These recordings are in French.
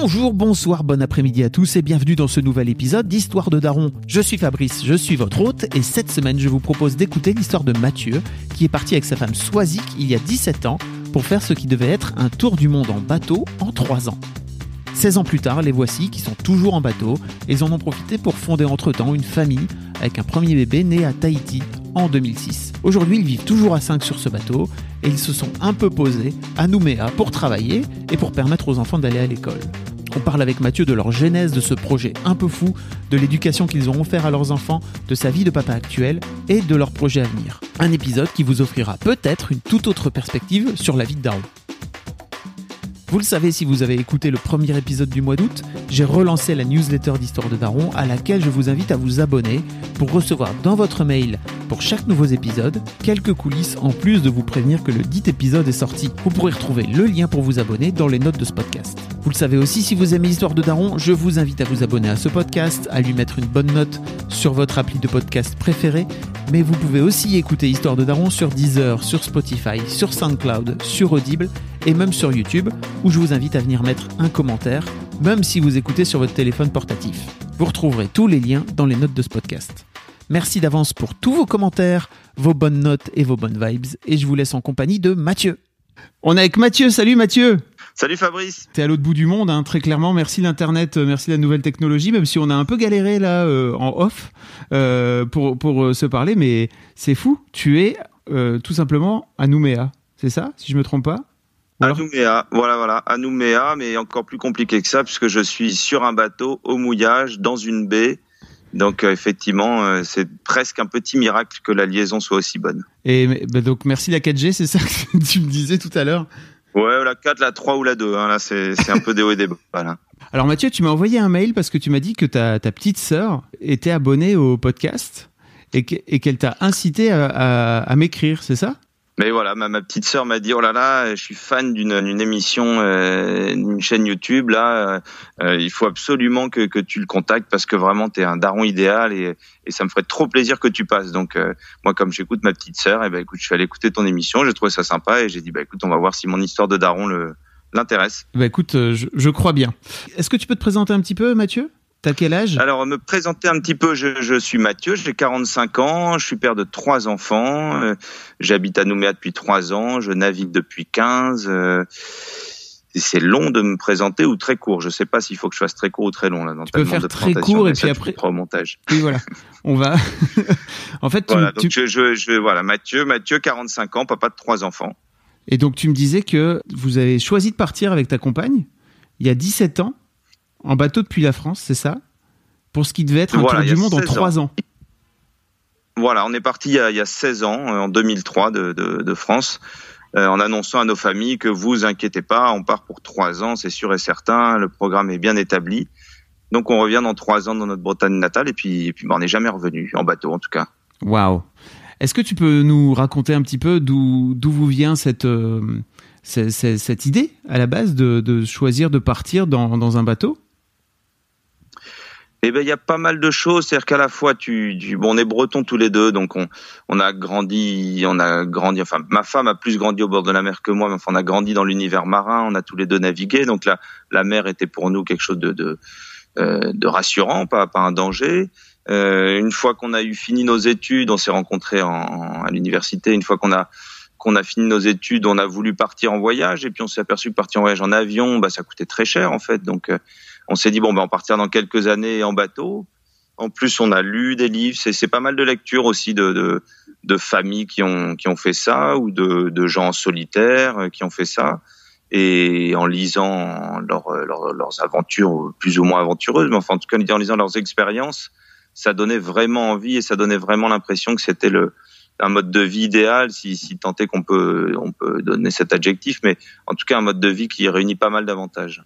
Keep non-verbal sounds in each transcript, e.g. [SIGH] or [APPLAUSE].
Bonjour, bonsoir, bon après-midi à tous et bienvenue dans ce nouvel épisode d'Histoire de Daron. Je suis Fabrice, je suis votre hôte et cette semaine je vous propose d'écouter l'histoire de Mathieu qui est parti avec sa femme Soisic il y a 17 ans pour faire ce qui devait être un tour du monde en bateau en 3 ans. 16 ans plus tard, les voici qui sont toujours en bateau et ils en ont profité pour fonder entre-temps une famille avec un premier bébé né à Tahiti en 2006. Aujourd'hui, ils vivent toujours à 5 sur ce bateau et ils se sont un peu posés à Nouméa pour travailler et pour permettre aux enfants d'aller à l'école. On parle avec Mathieu de leur genèse de ce projet un peu fou, de l'éducation qu'ils ont offert à leurs enfants, de sa vie de papa actuel et de leur projet à venir. Un épisode qui vous offrira peut-être une toute autre perspective sur la vie de Daron. Vous le savez si vous avez écouté le premier épisode du mois d'août, j'ai relancé la newsletter d'Histoire de Daron à laquelle je vous invite à vous abonner pour recevoir dans votre mail, pour chaque nouveau épisode, quelques coulisses en plus de vous prévenir que le dit épisode est sorti. Vous pourrez retrouver le lien pour vous abonner dans les notes de ce podcast. Vous le savez aussi, si vous aimez Histoire de Daron, je vous invite à vous abonner à ce podcast, à lui mettre une bonne note sur votre appli de podcast préféré, mais vous pouvez aussi écouter Histoire de Daron sur Deezer, sur Spotify, sur SoundCloud, sur Audible et même sur YouTube, où je vous invite à venir mettre un commentaire, même si vous écoutez sur votre téléphone portatif. Vous retrouverez tous les liens dans les notes de ce podcast. Merci d'avance pour tous vos commentaires, vos bonnes notes et vos bonnes vibes, et je vous laisse en compagnie de Mathieu. On est avec Mathieu, salut Mathieu Salut Fabrice. T'es à l'autre bout du monde, hein, très clairement. Merci l'internet, euh, merci la nouvelle technologie, même si on a un peu galéré là euh, en off euh, pour pour euh, se parler, mais c'est fou. Tu es euh, tout simplement à Nouméa, c'est ça, si je me trompe pas? À alors- Nouméa, voilà, voilà, à Nouméa, mais encore plus compliqué que ça, puisque je suis sur un bateau au mouillage, dans une baie. Donc euh, effectivement, euh, c'est presque un petit miracle que la liaison soit aussi bonne. Et bah, donc merci la 4G, c'est ça que tu me disais tout à l'heure? Ouais, la 4, la 3 ou la 2, hein, là c'est un peu des hauts et des bas. Là. [LAUGHS] Alors Mathieu, tu m'as envoyé un mail parce que tu m'as dit que ta, ta petite sœur était abonnée au podcast et que- et qu'elle t'a incité à, à- à m'écrire, c'est ça? Mais voilà, ma, ma petite sœur m'a dit oh là là, je suis fan d'une émission, euh, d'une chaîne YouTube là. euh, euh, il faut absolument que, que tu le contactes parce que vraiment t'es un daron idéal et, et ça me ferait trop plaisir que tu passes. Donc euh, moi comme j'écoute ma petite sœur, et ben écoute, je suis allé écouter ton émission, j'ai trouvé ça sympa et j'ai dit bah écoute, on va voir si mon histoire de daron le l'intéresse. Bah écoute, euh, je, je crois bien. Est-ce que tu peux te présenter un petit peu, Mathieu? T'as quel âge? Alors me présenter un petit peu, je, je suis Mathieu, j'ai 45 ans, je suis père de trois enfants, euh, j'habite à Nouméa depuis trois ans, je navigue depuis 15. euh, c'est long de me présenter ou très court. Je sais pas s'il faut que je fasse très court ou très long là. Dans Tu peux faire de très court et puis ça, après- au montage. Oui, voilà. On va. [LAUGHS] en fait, tu, Voilà. tu- Donc je, je, je, voilà, Mathieu, Mathieu, 45 ans, papa de trois enfants. et donc tu me disais que vous avez choisi de partir avec ta compagne il y a 17 ans en bateau depuis la France, c'est ça? Pour ce qui devait être un Voilà, tour du monde en 16 ans. 3 ans. Voilà, on est parti il y a, il y a 16 ans, euh, en 2003 de, de, de France, euh, en annonçant à nos familles que vous inquiétez pas, on part pour trois ans, c'est sûr et certain, le programme est bien établi. Donc on revient dans trois ans dans notre Bretagne natale et puis, et puis ben, on n'est jamais revenu, en bateau en tout cas. Waouh Est-ce que tu peux nous raconter un petit peu d'où vous vient cette, euh, cette idée à la base de, de choisir de partir dans, dans un bateau? Eh ben il y a pas mal de choses, c'est-à-dire qu'à la fois tu, tu bon on est bretons tous les deux, donc on on a grandi, on a grandi, enfin ma femme a plus grandi au bord de la mer que moi, mais enfin on a grandi dans l'univers marin, on a tous les deux navigué, donc la la mer était pour nous quelque chose de de, euh, de rassurant, pas pas un danger. Euh, une fois qu'on a eu fini nos études, on s'est rencontrés en, à l'université. Une fois qu'on a qu'on a fini nos études, on a voulu partir en voyage et puis on s'est aperçu que partir en voyage en avion, bah ça coûtait très cher en fait. Donc euh, on s'est dit bon ben on partira dans quelques années en bateau. En plus, on a lu des livres. C'est, c'est pas mal de lectures aussi de, de, de familles qui ont, qui ont fait ça ou de, de gens solitaires euh, qui ont fait ça. Et en lisant leur, leur- leurs aventures plus ou moins aventureuses, mais enfin en tout cas en lisant leurs expériences, ça donnait vraiment envie et ça donnait vraiment l'impression que c'était le un mode de vie idéal, si, si tant est qu'on peut on peut donner cet adjectif, mais en tout cas un mode de vie qui réunit pas mal d'avantages.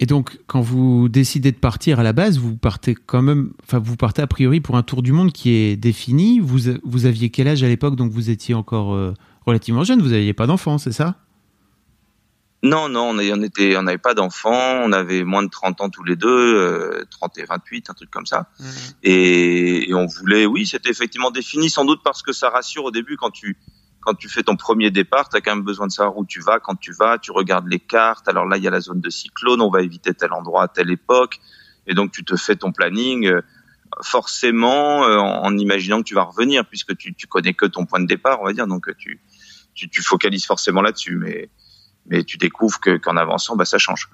Et donc, quand vous décidez de partir à la base, vous partez quand même, enfin, vous partez a priori pour un tour du monde qui est défini. Vous, vous aviez quel âge à l'époque? Donc, vous étiez encore euh, relativement jeune. Vous n'aviez pas d'enfant, c'est ça? Non, non, on était, on n'avait pas d'enfant. On avait moins de 30 ans tous les deux, 30 euh, et 28, un truc comme ça. Mmh. Et, et, on voulait, oui, c'était effectivement défini, sans doute parce que ça rassure au début quand tu quand tu fais ton premier départ, tu as quand même besoin de savoir où tu vas, quand tu vas, tu regardes les cartes. Alors là, il y a la zone de cyclone, on va éviter tel endroit à telle époque. Et donc, tu te fais ton planning euh, forcément euh, en, imaginant que tu vas revenir, puisque tu, tu connais que ton point de départ, on va dire. Donc, tu, tu, tu focalises forcément là-dessus. Mais, mais tu découvres que qu'en avançant, bah, ça change.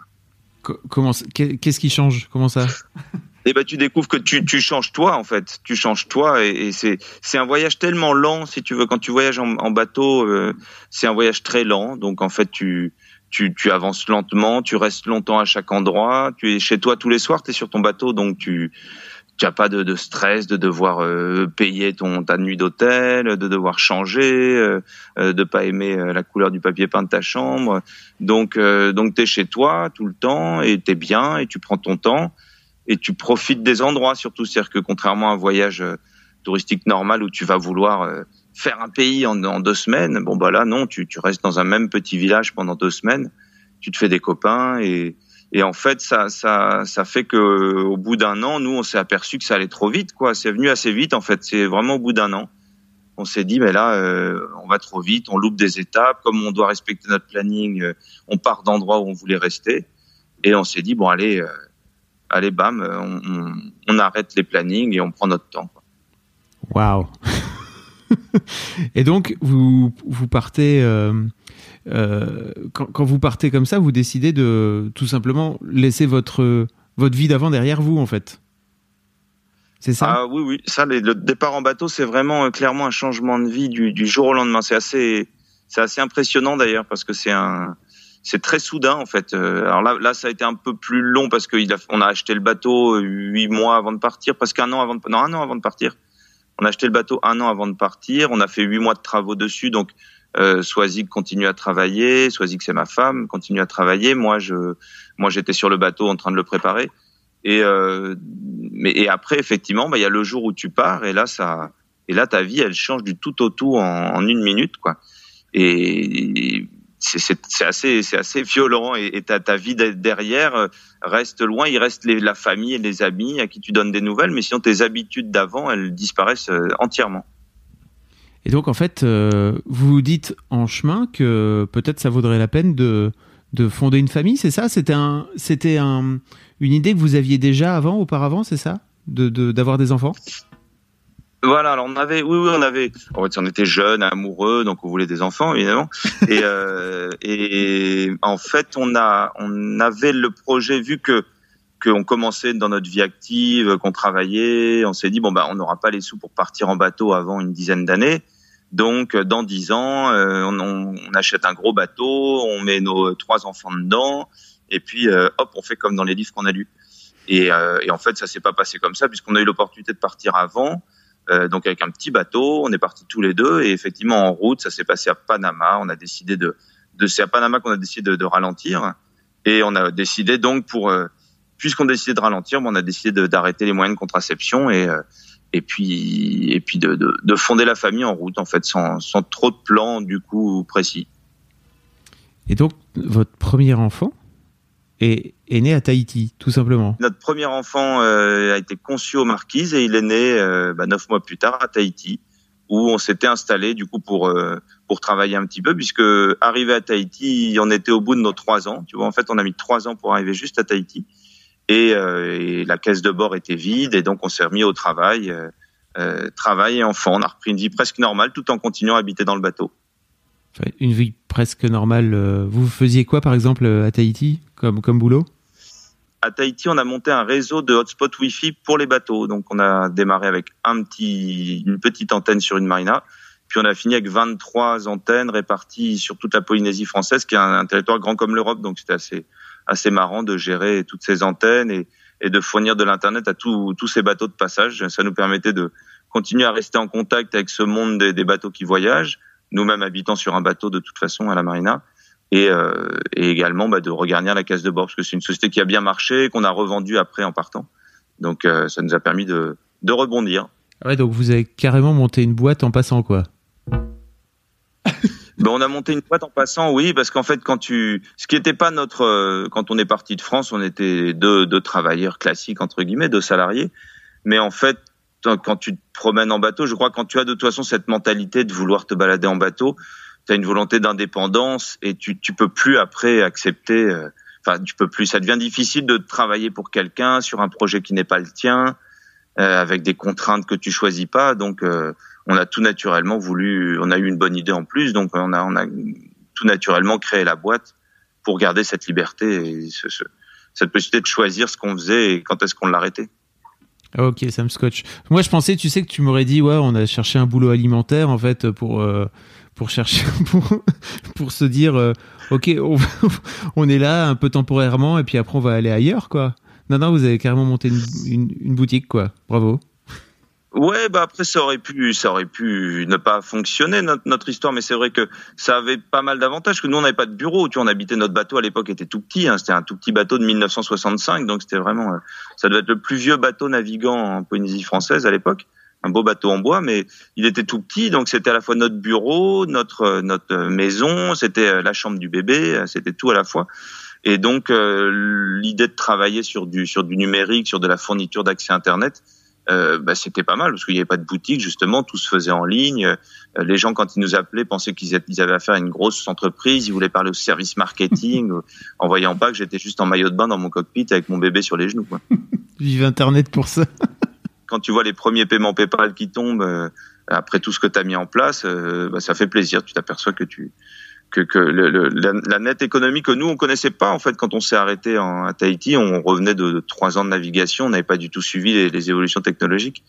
Comment Qu'est-ce qui change? Comment ça? Et ben tu découvres que tu, tu changes toi en fait, tu changes toi et, et c'est c'est un voyage tellement lent si tu veux. Quand tu voyages en, en bateau, euh, c'est un voyage très lent. Donc en fait tu tu, tu avances lentement, tu restes longtemps à chaque endroit, tu es chez toi tous les soirs, tu es sur ton bateau donc tu tu as pas de, de, stress de devoir euh, payer ton ta nuit d'hôtel, de devoir changer, euh, euh de pas aimer la couleur du papier peint de ta chambre. Donc donc tu es chez toi tout le temps et tu es bien et tu prends ton temps et tu profites des endroits surtout. C'est-à-dire que contrairement à un voyage euh, touristique normal où tu vas vouloir euh, faire un pays en, deux semaines, bon bah là non, tu, tu restes dans un même petit village pendant deux semaines, tu te fais des copains et, et en fait ça ça ça fait que au bout d'un an, nous on s'est aperçu que ça allait trop vite quoi. C'est venu assez vite en fait. C'est vraiment au bout d'un an. On s'est dit mais là euh, on va trop vite, on loupe des étapes. Comme on doit respecter notre planning, on part d'endroits où on voulait rester et on s'est dit bon allez allez, bam, euh, on, arrête les plannings et on prend notre temps. Waouh [LAUGHS] Et donc, vous, vous partez. Euh, euh, quand, vous partez comme ça, vous décidez de tout simplement laisser votre, votre vie d'avant derrière vous, en fait. C'est ça? Ah, Oui, oui. Ça, le départ en bateau, c'est vraiment clairement un changement de vie du, jour au lendemain. C'est assez, assez impressionnant d'ailleurs parce que c'est un, c'est très soudain en fait. Euh, alors là, ça a été un peu plus long parce qu'on a, on a acheté le bateau huit mois avant de partir, presque un an avant de, non un an avant de partir. On a acheté le bateau un an avant de partir. On a fait huit mois de travaux dessus, donc euh, Swazik continue à travailler. Swazik c'est ma femme, continue à travailler. Moi, je, moi, j'étais sur le bateau en train de le préparer. Et euh, mais et après, effectivement, bah, il y a le jour où tu pars et là, ça, et là, ta vie, elle change du tout au tout en, en une minute, quoi. Et, c'est assez, c'est assez violent et, ta, ta, vie derrière euh, reste loin. Il reste la famille et les amis à qui tu donnes des nouvelles, mais sinon tes habitudes d'avant, elles disparaissent euh, entièrement. Et donc en fait, euh, vous vous dites en chemin que peut-être ça vaudrait la peine de, de fonder une famille, c'est ça? C'était un, c'était un, une idée que vous aviez déjà avant, auparavant, c'est ça? De, d'avoir des enfants? Voilà, alors on avait, oui, oui, on avait, en fait, on était jeunes, amoureux, donc on voulait des enfants évidemment. [LAUGHS] Et, euh, et en fait, on a, on avait le projet vu que qu'on commençait dans notre vie active, qu'on travaillait, on s'est dit bon bah on n'aura pas les sous pour partir en bateau avant une dizaine d'années. Donc dans dix ans, euh, on, on, achète un gros bateau, on met nos trois enfants dedans, et puis euh, hop, on fait comme dans les livres qu'on a lus. Et, euh, et en fait, ça s'est pas passé comme ça puisqu'on a eu l'opportunité de partir avant. Euh, donc avec un petit bateau, on est partis tous les deux et effectivement en route, ça s'est passé à Panama. On a décidé de, de c'est à Panama qu'on a décidé de, de, ralentir et on a décidé donc pour euh, puisqu'on a décidé de ralentir, on a décidé d'arrêter les moyens de contraception et euh, et puis et puis de, de, de, fonder la famille en route en fait sans, sans trop de plans du coup précis. Et donc votre premier enfant est, est, né à Tahiti, tout simplement. Notre premier enfant euh, a été conçu aux Marquises et il est né euh, bah, neuf mois plus tard à Tahiti, où on s'était installé du coup pour euh, pour travailler un petit peu, puisque arrivé à Tahiti, on était au bout de nos trois ans. Tu vois, en fait, on a mis trois ans pour arriver juste à Tahiti, et, et la caisse de bord était vide, et donc on s'est remis au travail, travail et enfant. On a repris une vie presque normale, tout en continuant à habiter dans le bateau. Une vie presque normale. Vous faisiez quoi, par exemple, à Tahiti comme, comme boulot? À Tahiti, on a monté un réseau de hotspot Wi-Fi pour les bateaux. Donc, on a démarré avec un petit, une petite antenne sur une marina. Puis, on a fini avec 23 antennes réparties sur toute la Polynésie française, qui est un, territoire grand comme l'Europe. Donc, c'était assez, assez marrant de gérer toutes ces antennes et, et de fournir de l'Internet à tous ces bateaux de passage. Ça nous permettait de continuer à rester en contact avec ce monde des, des bateaux qui voyagent, nous-mêmes habitant sur un bateau de toute façon à la marina et, et également bah, de regarnir la case de bord parce que c'est une société qui a bien marché, qu'on a revendu après en partant. Donc ça nous a permis de, de rebondir. Ouais, donc vous avez carrément monté une boîte en passant quoi. [LAUGHS] Ben, on a monté une boîte en passant, oui, parce qu'en fait, quand tu, ce qui n'était pas notre, euh, quand on est parti de France, on était deux, deux travailleurs classiques entre guillemets, deux salariés. Mais en fait, quand tu te promènes en bateau, je crois quand tu as de toute façon cette mentalité de vouloir te balader en bateau, tu as une volonté d'indépendance et tu, tu peux plus après accepter. Euh, enfin, tu peux plus. Ça devient difficile de travailler pour quelqu'un sur un projet qui n'est pas le tien, euh, avec des contraintes que tu choisis pas. Donc on a tout naturellement voulu, on a eu une bonne idée en plus, donc on a, tout naturellement créé la boîte pour garder cette liberté et cette possibilité de choisir ce qu'on faisait et quand est-ce qu'on l'arrêtait. Ah, ok, ça me scotche. Moi, je pensais, tu sais, que tu m'aurais dit, ouais, on a cherché un boulot alimentaire, en fait, pour, euh, pour chercher, [LAUGHS] pour, pour se dire, euh, ok, on, [LAUGHS] on, est là un peu temporairement, et puis après, on va aller ailleurs, quoi. Non, non, vous avez carrément monté une, une boutique, quoi. Bravo. Ouais, bah après ça aurait pu, ça aurait pu ne pas fonctionner notre, notre histoire, mais c'est vrai que ça avait pas mal d'avantages. Que nous on n'avait pas de bureau, tu vois, on habitait notre bateau à l'époque était tout petit, hein, c'était un tout petit bateau de 1965, donc c'était vraiment, euh, ça devait être le plus vieux bateau navigant en Polynésie française à l'époque, un beau bateau en bois, mais il était tout petit, donc c'était à la fois notre bureau, notre euh, notre maison, c'était euh, la chambre du bébé, c'était tout à la fois. Et donc l'idée de travailler sur du sur du numérique, sur de la fourniture d'accès internet euh, bah, c'était pas mal parce qu'il n'y avait pas de boutique justement, tout se faisait en ligne. Euh, les gens quand ils nous appelaient pensaient qu'ils avaient affaire à une grosse entreprise, ils voulaient parler au service marketing, [LAUGHS] en voyant pas que j'étais juste en maillot de bain dans mon cockpit avec mon bébé sur les genoux. Quoi. [LAUGHS] Vive Internet pour ça. [LAUGHS] quand tu vois les premiers paiements PayPal qui tombent euh, après tout ce que tu as mis en place, bah, ça fait plaisir. Tu t'aperçois que tu que, la, nette économie que nous on connaissait pas en fait quand on s'est arrêté en, à Tahiti, on revenait de, trois ans de navigation, on n'avait pas du tout suivi les, les, évolutions technologiques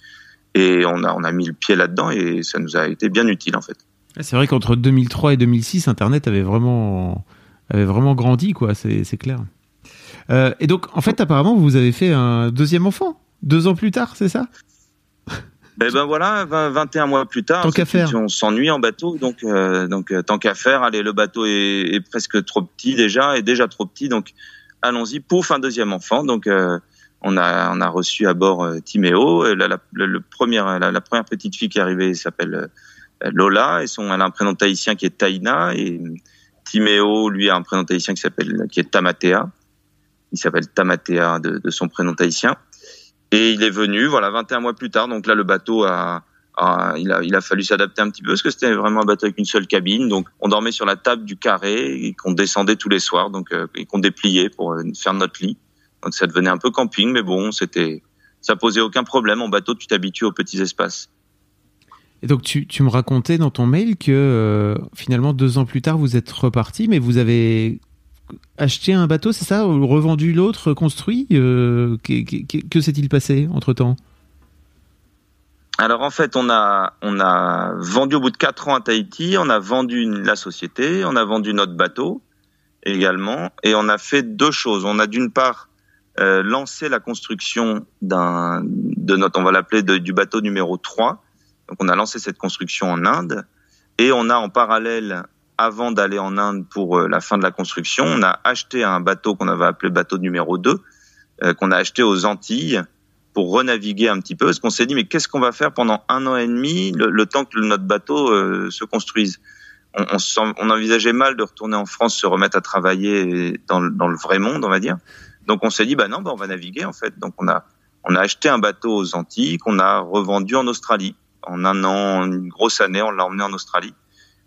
et on a on a mis le pied là-dedans et ça nous a été bien utile en fait. C'est vrai qu'entre 2003 et 2006, Internet avait vraiment avait vraiment grandi quoi, c'est clair. Euh, et donc en fait apparemment vous avez fait un deuxième enfant deux ans plus tard, c'est ça? Eh ben voilà, 21 mois plus tard, on s'ennuie en bateau, donc euh, donc euh, tant qu'à faire, allez, le bateau est, est, presque trop petit déjà, est déjà trop petit, donc allons-y, pouf, un deuxième enfant. Donc euh, on a on a reçu à bord Timéo, la, la, le, première la, première petite fille qui est arrivée s'appelle Lola et son elle a un prénom tahitien qui est Taina et Timéo lui a un prénom tahitien qui s'appelle qui est Tamatea. Il s'appelle Tamatea de, de son prénom tahitien. Et il est venu, voilà, 21 mois plus tard. Donc là, le bateau a, il, a fallu s'adapter un petit peu parce que c'était vraiment un bateau avec une seule cabine. Donc on dormait sur la table du carré et qu'on descendait tous les soirs, donc euh, et qu'on dépliait pour euh, faire notre lit. Donc ça devenait un peu camping, mais bon, c'était, ça posait aucun problème. En bateau, tu t'habitues aux petits espaces. Et donc tu, tu me racontais dans ton mail que euh, finalement deux ans plus tard vous êtes reparti, mais vous avez acheté un bateau, c'est ça Ou revendu l'autre, construit euh, Que, s'est-il passé entre-temps? Alors en fait, on a on a vendu au bout de quatre ans à Tahiti, on a vendu la société, on a vendu notre bateau également, et on a fait deux choses. On a d'une part euh, lancé la construction de notre, on va l'appeler du bateau numéro 3. Donc on a lancé cette construction en Inde, et on a en parallèle avant d'aller en Inde pour euh, la fin de la construction, on a acheté un bateau qu'on avait appelé bateau numéro 2, euh, qu'on a acheté aux Antilles pour renaviguer un petit peu, parce qu'on s'est dit mais qu'est-ce qu'on va faire pendant un an et demi, le, temps que notre bateau euh, se construise? On, on, on, envisageait mal de retourner en France, se remettre à travailler dans, dans le vrai monde, on va dire. Donc on s'est dit bah non, bah on va naviguer en fait. Donc on a on a acheté un bateau aux Antilles qu'on a revendu en Australie. En un an, une grosse année, on l'a emmené en Australie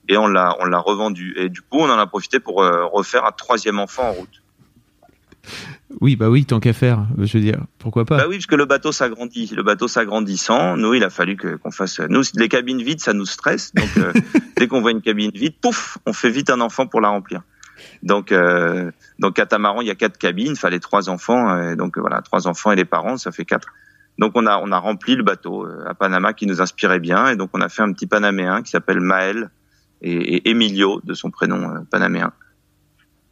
et on l'a on l'a revendu. Et du coup, on en a profité pour euh, refaire un troisième enfant en route. Oui, bah oui, tant qu'à faire, je veux dire, pourquoi pas? Bah oui, parce que le bateau s'agrandit. Le bateau s'agrandissant, nous, il a fallu qu'on fasse. Nous, les cabines vides, ça nous stresse. Donc, euh, [LAUGHS] dès qu'on voit une cabine vide, pouf, on fait vite un enfant pour la remplir. Donc, euh, donc catamaran, il y a quatre cabines, il fallait trois enfants. donc voilà, trois enfants et les parents, ça fait quatre. Donc on a on a rempli le bateau à Panama qui nous inspirait bien, et donc on a fait un petit Panaméen qui s'appelle Maël, et, Emilio de son prénom euh, panaméen.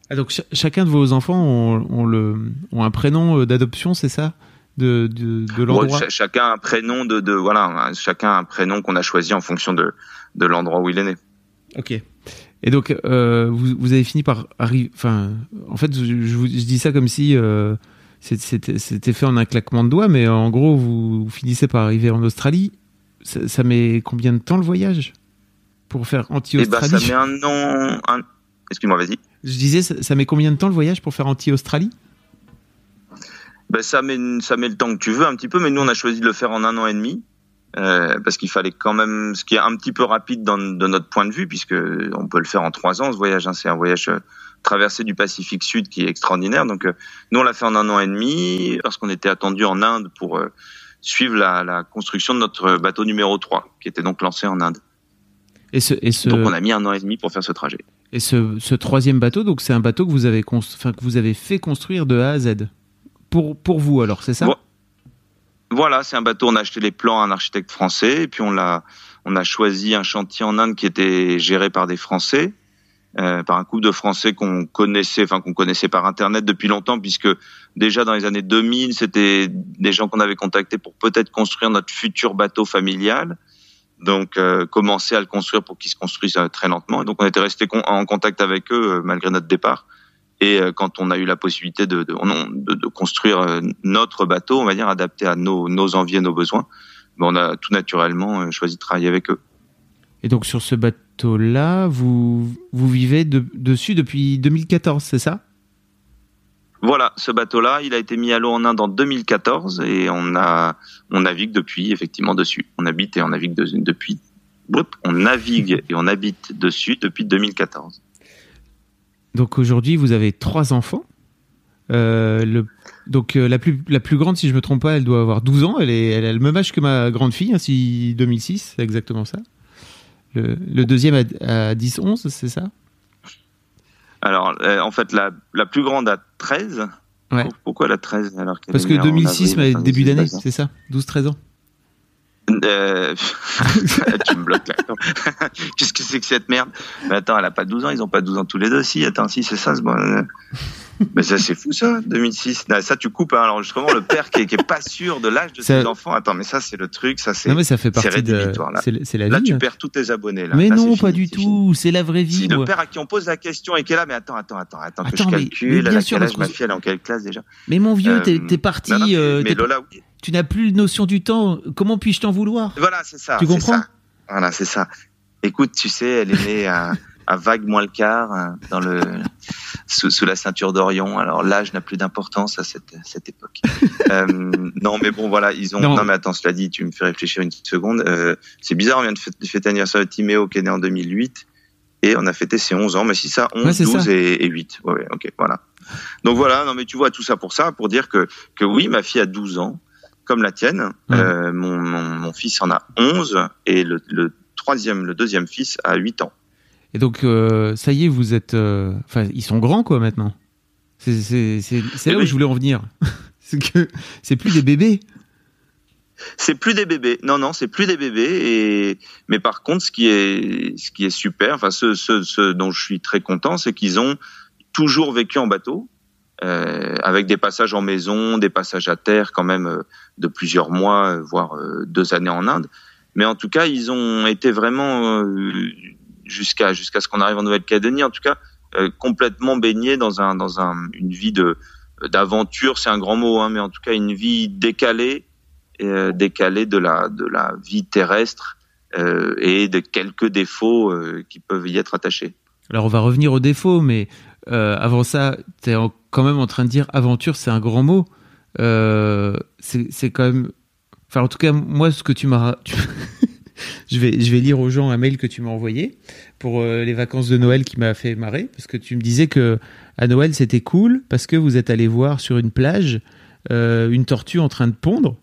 Ah, donc chacun de vos enfants ont, le, ont un prénom euh, d'adoption, c'est ça? De, de, de l'endroit? Chacun un prénom de, de voilà, chacun un prénom qu'on a choisi en fonction de, de l'endroit où il est né. Ok. Et donc, euh, vous, vous, avez fini par arriver. Enfin, en fait, je, je, dis ça comme si euh, c'était fait en un claquement de doigts, mais en gros, vous, finissez par arriver en Australie. Ça, ça met combien de temps le voyage? Pour faire anti-Australie eh ben, Ça met un an. Un... Excuse-moi, vas-y. Je disais, ça, ça, met combien de temps le voyage pour faire anti-Australie? Ben, ça, met, ça met le temps que tu veux un petit peu, mais nous, on a choisi de le faire en un an et demi. Euh, parce qu'il fallait quand même, ce qui est un petit peu rapide dans, de notre point de vue, puisque on peut le faire en trois ans ce voyage. Hein, c'est un voyage euh, traversé du Pacifique Sud qui est extraordinaire. Donc euh, nous on l'a fait en un an et demi parce qu'on était attendu en Inde pour suivre la, la, construction de notre bateau numéro 3 qui était donc lancé en Inde. Et ce, et ce... Donc on a mis un an et demi pour faire ce trajet. Et ce, ce troisième bateau, donc c'est un bateau que vous avez, enfin, que vous avez fait construire de A à Z pour pour vous alors, c'est ça? Voilà, c'est un bateau. On a acheté les plans à un architecte français, et puis on l'a, on a choisi un chantier en Inde qui était géré par des Français, euh, par un couple de Français qu'on connaissait, enfin qu'on connaissait par internet depuis longtemps, puisque déjà dans les années 2000, c'était des gens qu'on avait contactés pour peut-être construire notre futur bateau familial. Donc euh, commencer à le construire pour qu'il se construise euh, très lentement. Donc on était resté en contact avec eux euh, malgré notre départ. Et euh, quand on a eu la possibilité de, de, de, de, construire notre bateau, on va dire adapté à nos, nos envies et nos besoins, ben on a tout naturellement choisi de travailler avec eux. Et donc sur ce bateau-là, vous, vous vivez de, dessus depuis 2014, c'est ça? Voilà, ce bateau-là, il a été mis à l'eau en Inde en 2014 et on a on navigue depuis effectivement dessus. On habite et on navigue de, depuis. On navigue et on habite dessus depuis 2014. Donc aujourd'hui, vous avez trois enfants. Euh, donc euh, la, plus, la plus grande, si je me trompe pas, elle doit avoir 12 ans. Elle, est, elle a le même âge que ma grande fille, hein, si 2006, c'est exactement ça. Le, le deuxième a, a 10-11, c'est ça? Alors, euh, en fait, la, la, plus grande a 13. Ouais. Pourquoi elle a 13 alors Parce que 2006, mais début d'année, c'est ça? 12-13 ans? Euh... [LAUGHS] tu me bloques là. [LAUGHS] Qu'est-ce que c'est que cette merde? Mais attends, elle a pas 12 ans, ils ont pas 12 ans tous les deux. Si, attends, si, c'est ça. Bon... Mais ça, c'est fou, ça, 2006. Non, ça, tu coupes, hein. Alors, justement, le père qui est, qui est pas sûr de l'âge de ça... ses enfants. Attends, mais ça, c'est le truc, ça, c'est. Non, mais ça fait partie de. Là, c'est la là vie. tu perds tous tes abonnés, là. Mais là, non, pas fini, du tout. C'est la vraie vie. Si le père à qui on pose la question et qui est là, mais attends, attends, attends, attends, que je mais, calcule. mais bien à sûr, quel âge ma fille, elle est en quelle classe déjà? Mais mon vieux, Euh, t'es parti. non, non, mais- euh, mais Lola, oui. Tu n'as plus notion du temps. Comment puis-je t'en vouloir? Voilà, c'est ça. Tu comprends? ça. Voilà, c'est ça. Écoute, tu sais, elle est née à, à vague moins le quart, hein, dans le sous, sous la ceinture d'Orion. Alors l'âge n'a plus d'importance à cette, cette époque. [LAUGHS] euh, non, mais bon, voilà, ils ont. Non. Non, mais attends, cela dit, tu me fais réfléchir une petite seconde. Euh, c'est bizarre, on vient de fêter, fêter l'anniversaire de Timéo qui est né en 2008 et on a fêté ses 11 ans. Mais si ça, 11, Ouais, c'est 12 ça. Et, et 8. Ouais, ouais, ok, voilà. Donc voilà, non, mais tu vois tout ça pour ça, pour dire que que oui, ma fille a 12 ans, comme la tienne. Ouais. Euh, mon, mon, mon fils en a 11 et le, le troisième, le deuxième fils a 8 ans. Et donc, euh, ça y est, vous êtes. euh, Enfin, ils sont grands, quoi, maintenant. C'est c'est Eh là où oui. je voulais en venir. [LAUGHS] c'est que c'est plus des bébés. C'est plus des bébés. Non, non, c'est plus des bébés. Et mais par contre, ce qui est, ce qui est super, enfin, ce, ce, ce dont je suis très content, c'est qu'ils ont toujours vécu en bateau, euh, avec des passages en maison, des passages à terre, quand même euh, de plusieurs mois, voire euh, deux années en Inde. Mais en tout cas, ils ont été vraiment jusqu'à jusqu'à ce qu'on arrive en Nouvelle-Calédonie, en tout cas, euh, complètement baignés dans un dans un une vie de d'aventure, c'est un grand mot, hein, mais en tout cas une vie décalée euh, décalé de la de la vie terrestre euh, et de quelques défauts qui peuvent y être attachés. Alors, on va revenir aux défauts, mais avant ça, tu es quand même en train de dire aventure, c'est un grand mot. C'est quand même. Enfin, en tout cas, moi, ce que tu m'as. [LAUGHS] je, vais, je vais lire aux gens un mail que tu m'as envoyé pour euh, les vacances de Noël qui m'a fait marrer, parce que tu me disais que à Noël, c'était cool, parce que vous êtes allé voir sur une plage euh, une tortue en train de pondre.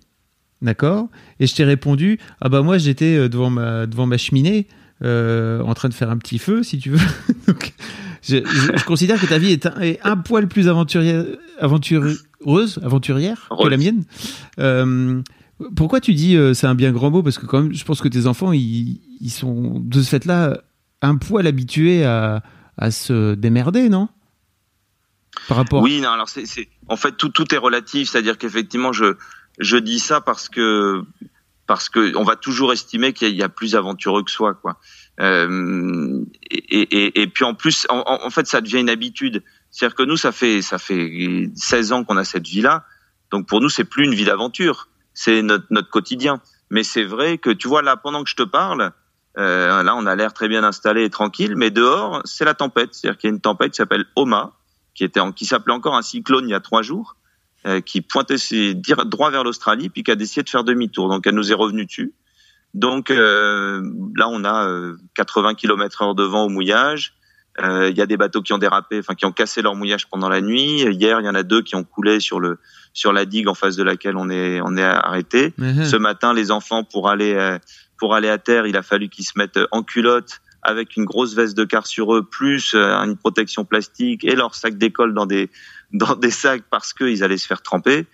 D'accord? Et je t'ai répondu Ah bah moi j'étais euh, devant ma, devant ma cheminée euh, en train de faire un petit feu si tu veux. [LAUGHS] Donc, je, je- je considère que ta vie est un, est un poil plus aventurière, aventureuse, aventurière que la mienne. Euh, pourquoi tu dis euh, c'est un bien grand mot? Parce que quand même, je pense que tes enfants, ils, ils sont de ce fait-là un poil habitués à, à se démerder, non? Par rapport. Oui, non, alors c'est, c'est, en fait, tout, tout est relatif, c'est-à-dire qu'effectivement, je, je dis ça parce que parce que on va toujours estimer qu'il y, a plus aventureux que soi, quoi. Euh, et, et, puis en plus, en, en, fait, ça devient une habitude. C'est-à-dire que nous, ça fait ça fait 16 ans qu'on a cette vie-là, donc pour nous, c'est plus une vie d'aventure, c'est notre, notre quotidien. Mais c'est vrai que tu vois là, pendant que je te parle, euh, là, on a l'air très bien installé et tranquille, mais dehors, c'est la tempête. C'est-à-dire qu'il y a une tempête qui s'appelle Oma, qui était en, qui s'appelait encore un cyclone il y a trois jours, euh, qui pointait ses, droit vers l'Australie, puis qui a décidé de faire demi-tour. Donc, elle nous est revenue dessus. Donc euh, là, on a 80 euh, km heure de vent au mouillage. Euh, il y a des bateaux qui ont dérapé, enfin qui ont cassé leur mouillage pendant la nuit. Hier, il y en a deux qui ont coulé sur le sur la digue en face de laquelle on est on est arrêté. Mhm. Ce matin, les enfants pour aller pour aller à terre, il a fallu qu'ils se mettent en culotte avec une grosse veste de car sur eux, plus une protection plastique et leur sac d'école dans des [LAUGHS] dans des sacs parce qu'ils allaient se faire tremper.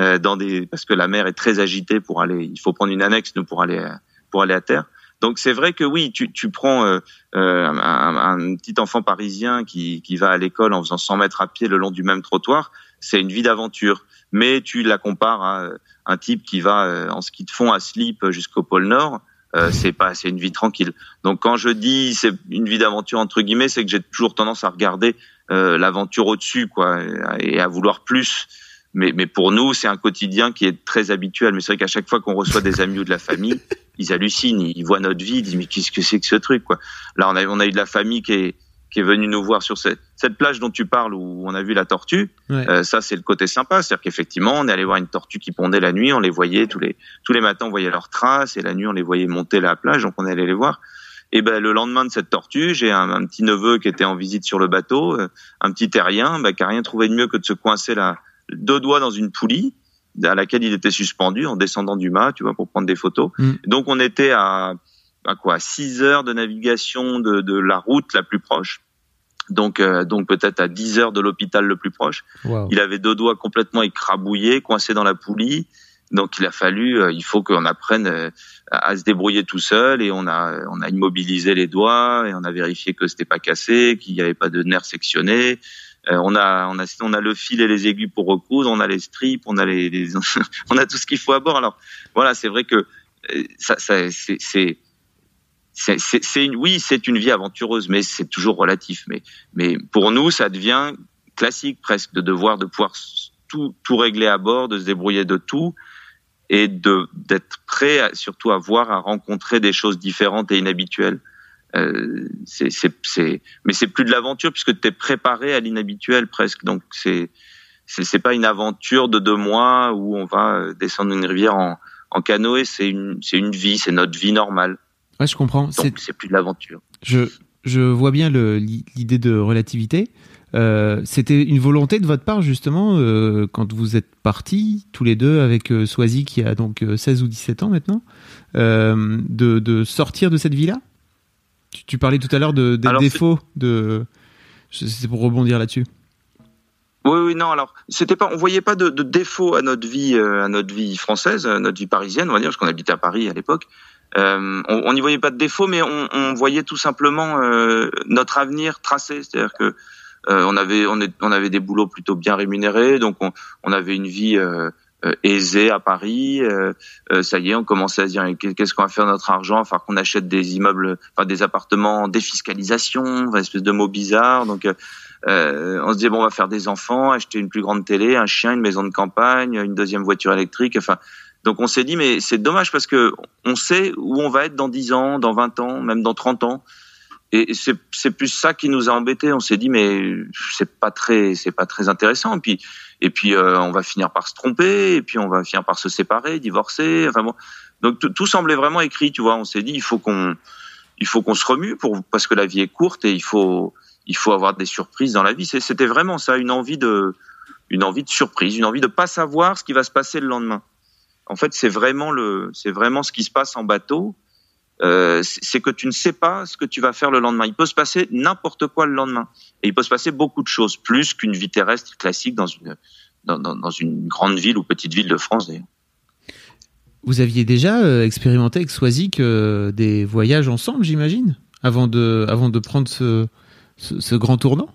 Euh, dans des parce que la mer est très agitée pour aller. Il faut prendre une annexe nous pour aller pour aller à terre. Donc c'est vrai que oui, tu, tu prends euh, euh un, un, petit enfant parisien qui, qui va à l'école en faisant 100 mètres à pied le long du même trottoir, c'est une vie d'aventure. Mais tu la compares à euh, un type qui va en ski de fond à slip jusqu'au pôle Nord, euh, c'est pas c'est une vie tranquille. Donc quand je dis c'est une vie d'aventure entre guillemets, c'est que j'ai toujours tendance à regarder euh, l'aventure au-dessus quoi et à vouloir plus mais, mais pour nous, c'est un quotidien qui est très habituel. Mais c'est vrai qu'à chaque fois qu'on reçoit des amis ou de la famille, [LAUGHS] ils hallucinent, ils voient notre vie, ils disent mais qu'est-ce que c'est que ce truc quoi. Là, on a, on a eu de la famille qui est, qui est venue nous voir sur cette, cette plage dont tu parles où on a vu la tortue. Euh, ça, c'est le côté sympa, c'est-à-dire qu'effectivement, on est allé voir une tortue qui pondait la nuit, on les voyait tous les tous les matins, on voyait leurs traces et la nuit, on les voyait monter la plage, donc on est allé les voir. Et ben le lendemain de cette tortue, j'ai un, un, petit neveu qui était en visite sur le bateau, euh, un petit terrien, ben, qui a rien trouvé de mieux que de se coincer là deux doigts dans une poulie à laquelle il était suspendu en descendant du mât, tu vois, pour prendre des photos. Mm. Donc on était à, à quoi, six heures de navigation de, de la route la plus proche. Donc, euh, donc peut-être à 10 heures de l'hôpital le plus proche. Il avait deux doigts complètement écrabouillés, coincés dans la poulie. Donc, il a fallu, euh, il faut qu'on apprenne euh, à se débrouiller tout seul. Et on a, on a immobilisé les doigts et on a vérifié que c'était pas cassé, qu'il n'y avait pas de nerfs sectionnés. Euh, on a, on a, on a le fil et les aiguilles pour recoudre, on a les strips, on a les, [LAUGHS] on a tout ce qu'il faut à bord. Alors voilà, c'est vrai que euh, ça, ça c'est, c'est, une, oui, c'est une vie aventureuse, mais c'est toujours relatif. Mais, mais pour nous, ça devient classique presque de devoir de pouvoir tout, tout régler à bord, de se débrouiller de tout et de d'être prêt surtout à voir, à rencontrer des choses différentes et inhabituelles. Euh, c'est, c'est, mais c'est plus de l'aventure puisque tu es préparé à l'inhabituel presque. Donc c'est, c'est, pas une aventure de deux mois où on va euh, descendre une rivière en, en canoë. C'est une, c'est une vie, c'est notre vie normale. Ouais, je comprends. Donc c'est plus de l'aventure. Je, je vois bien l'idée de relativité. Euh, c'était une volonté de votre part justement euh, quand vous êtes partis tous les deux avec euh, Swazi qui a donc 16 ou 17 ans maintenant de, de sortir de cette vie-là? Tu, parlais tout à l'heure de, des défauts de. C'est pour rebondir là-dessus. Oui, oui, non. Alors, c'était pas, on voyait pas de, de défauts à notre vie, euh, à notre vie française, à notre vie parisienne, on va dire, parce qu'on habitait à Paris à l'époque. Euh, on n'y voyait pas de défauts, mais on, on voyait tout simplement euh, notre avenir tracé. C'est-à-dire que on avait, on, est, on avait des boulots plutôt bien rémunérés, donc on, on avait une vie aisé à Paris. Euh, euh, ça y est, on commençait à se dire qu'est-ce qu'on va faire de notre argent? Enfin, qu'on achète des immeubles, enfin des appartements, défiscalisation, une espèce de mot bizarre. Donc, euh, on se disait bon, on va faire des enfants, acheter une plus grande télé, un chien, une maison de campagne, une deuxième voiture électrique. Enfin, donc on s'est dit mais c'est dommage parce que on sait où on va être dans 10 ans, dans 20 ans, même dans 30 ans. Et c'est plus ça qui nous a embêtés. On s'est dit mais c'est pas très c'est pas très intéressant. Et puis et puis euh, on va finir par se tromper, et puis on va finir par se séparer, divorcer. Enfin bon, donc tout semblait vraiment écrit, tu vois. On s'est dit il faut qu'on il faut qu'on se remue pour parce que la vie est courte et il faut il faut avoir des surprises dans la vie. C'était vraiment ça, une envie de une envie de surprise, une envie de pas savoir ce qui va se passer le lendemain. En fait, c'est vraiment le c'est vraiment ce qui se passe en bateau. Euh, c'est que tu ne sais pas ce que tu vas faire le lendemain. Il peut se passer n'importe quoi le lendemain. Et il peut se passer beaucoup de choses, plus qu'une vie terrestre classique dans une, grande ville ou petite ville de France Vous aviez déjà euh, expérimenté avec Swazik euh, des voyages ensemble, j'imagine, avant de, prendre ce, grand tournant?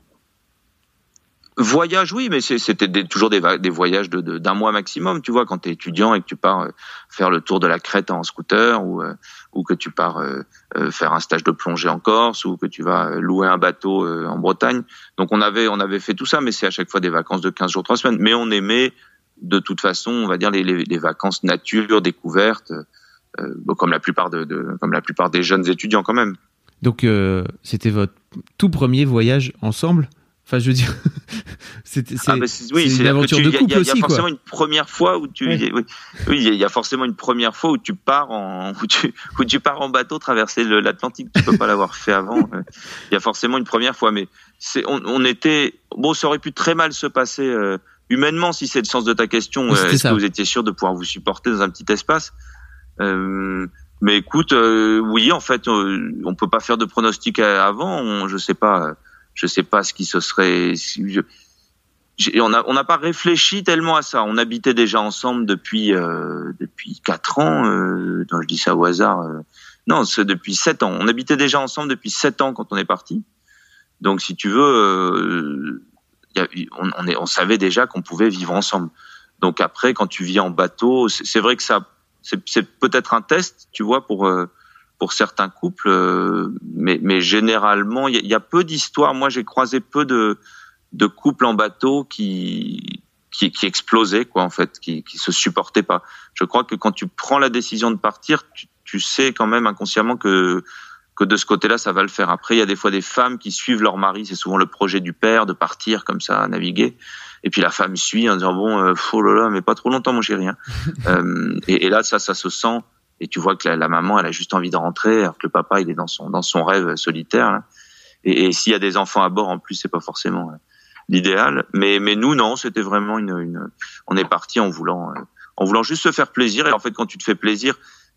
Voyage, oui, mais c'était toujours des, voyages d'un mois maximum, tu vois, quand tu es étudiant et que tu pars euh, faire le tour de la Crète en scooter ou, euh, que tu pars euh, faire un stage de plongée en Corse ou que tu vas louer un bateau en Bretagne. Donc on avait, on avait fait tout ça, mais c'est à chaque fois des vacances de 15 jours, 3 semaines. Mais on aimait de toute façon, on va dire, les, vacances nature, découvertes, comme, la plupart de, comme la plupart des jeunes étudiants quand même. Donc c'était votre tout premier voyage ensemble? Enfin, je veux dire, [LAUGHS] c'est ah bah oui, une aventure de couple aussi. Il y a forcément une première fois où tu, oui, oui, il y a forcément une première fois où tu pars en, où tu, où tu pars en bateau traverser l'Atlantique. Tu peux pas l'avoir fait avant. Il y a forcément une première fois, mais c'est, on, on, était, bon, ça aurait pu très mal se passer euh, humainement si c'est le sens de ta question. Euh, est-ce que vous étiez sûr de pouvoir vous supporter dans un petit espace euh, Mais écoute, euh, oui, en fait, on peut pas faire de pronostic avant. On, je sais pas je sais pas ce qui se serait. on n'a on pas réfléchi tellement à ça. On habitait déjà ensemble depuis euh, depuis quatre ans. Euh, je dis ça au hasard. Euh. non, c'est depuis sept ans. On habitait déjà ensemble depuis sept ans quand on est parti. Donc, si tu veux, euh, on, on, est, on savait déjà qu'on pouvait vivre ensemble. Donc après, quand tu vis en bateau, c'est vrai que ça, c'est peut-être un test, tu vois, pour euh, pour certains couples, euh, mais, mais généralement, il y, a peu d'histoires. Moi, j'ai croisé peu de, de couples en bateau qui, qui, qui explosaient, quoi, en fait, qui, qui se supportaient pas. Je crois que quand tu prends la décision de partir, tu, tu sais quand même inconsciemment que que de ce côté-là, ça va le faire. Après, il y a des fois des femmes qui suivent leur mari. C'est souvent le projet du père de partir comme ça, naviguer. Et puis la femme suit en disant bon, euh, oh là là, mais pas trop longtemps, mon chéri. Hein. [LAUGHS] euh, et, et, là, ça, ça se sent et tu vois que la, maman elle a juste envie de rentrer alors que le papa il est dans son dans son rêve solitaire et, et s'il y a des enfants à bord en plus c'est pas forcément euh, l'idéal mais mais nous non c'était vraiment une, une, on est parti en voulant euh, en voulant juste se faire plaisir et en fait quand tu te fais plaisir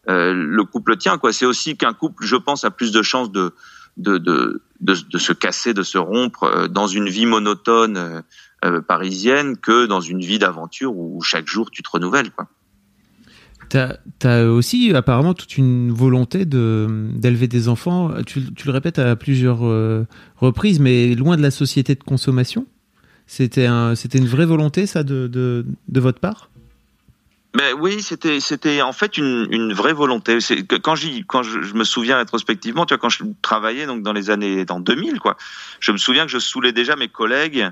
euh, le couple tient quoi c'est aussi qu'un couple je pense a plus de chances de de, de de, se casser, de se rompre euh, dans une vie monotone parisienne que dans une vie d'aventure où chaque jour tu te renouvelles. Quoi. Tu as, aussi apparemment toute une volonté de d'élever des enfants. Tu, le répètes à plusieurs euh, reprises, mais loin de la société de consommation. C'était un, c'était une vraie volonté, ça, de, de, de votre part? Mais oui, c'était en fait une, une vraie volonté. Quand quand je, je, me souviens rétrospectivement, tu vois, quand je travaillais donc dans les années dans 2000 quoi, je me souviens que je saoulais déjà mes collègues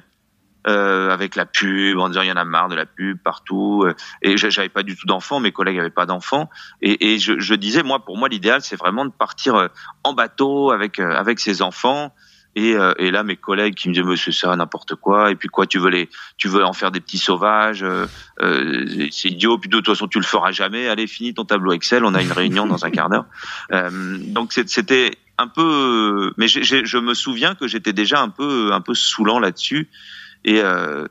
euh, avec la pub, en disant il y en a marre de la pub partout. Euh, et j'avais pas du tout d'enfants, mes collègues avaient pas d'enfants. Et, et je, je, disais moi, pour moi, l'idéal c'est vraiment de partir euh, en bateau avec avec ses enfants. Et, et, là, mes collègues qui me disaient Monsieur, ça n'importe quoi. Et puis quoi, tu veux les, tu veux en faire des petits sauvages euh, C'est idiot. Puis de toute façon, tu le feras jamais. Allez, finis ton tableau Excel. On a une réunion dans un quart d'heure. [LAUGHS] Euh, donc c'était un peu, mais je me souviens que j'étais déjà un peu, un peu saoulant là-dessus et, euh,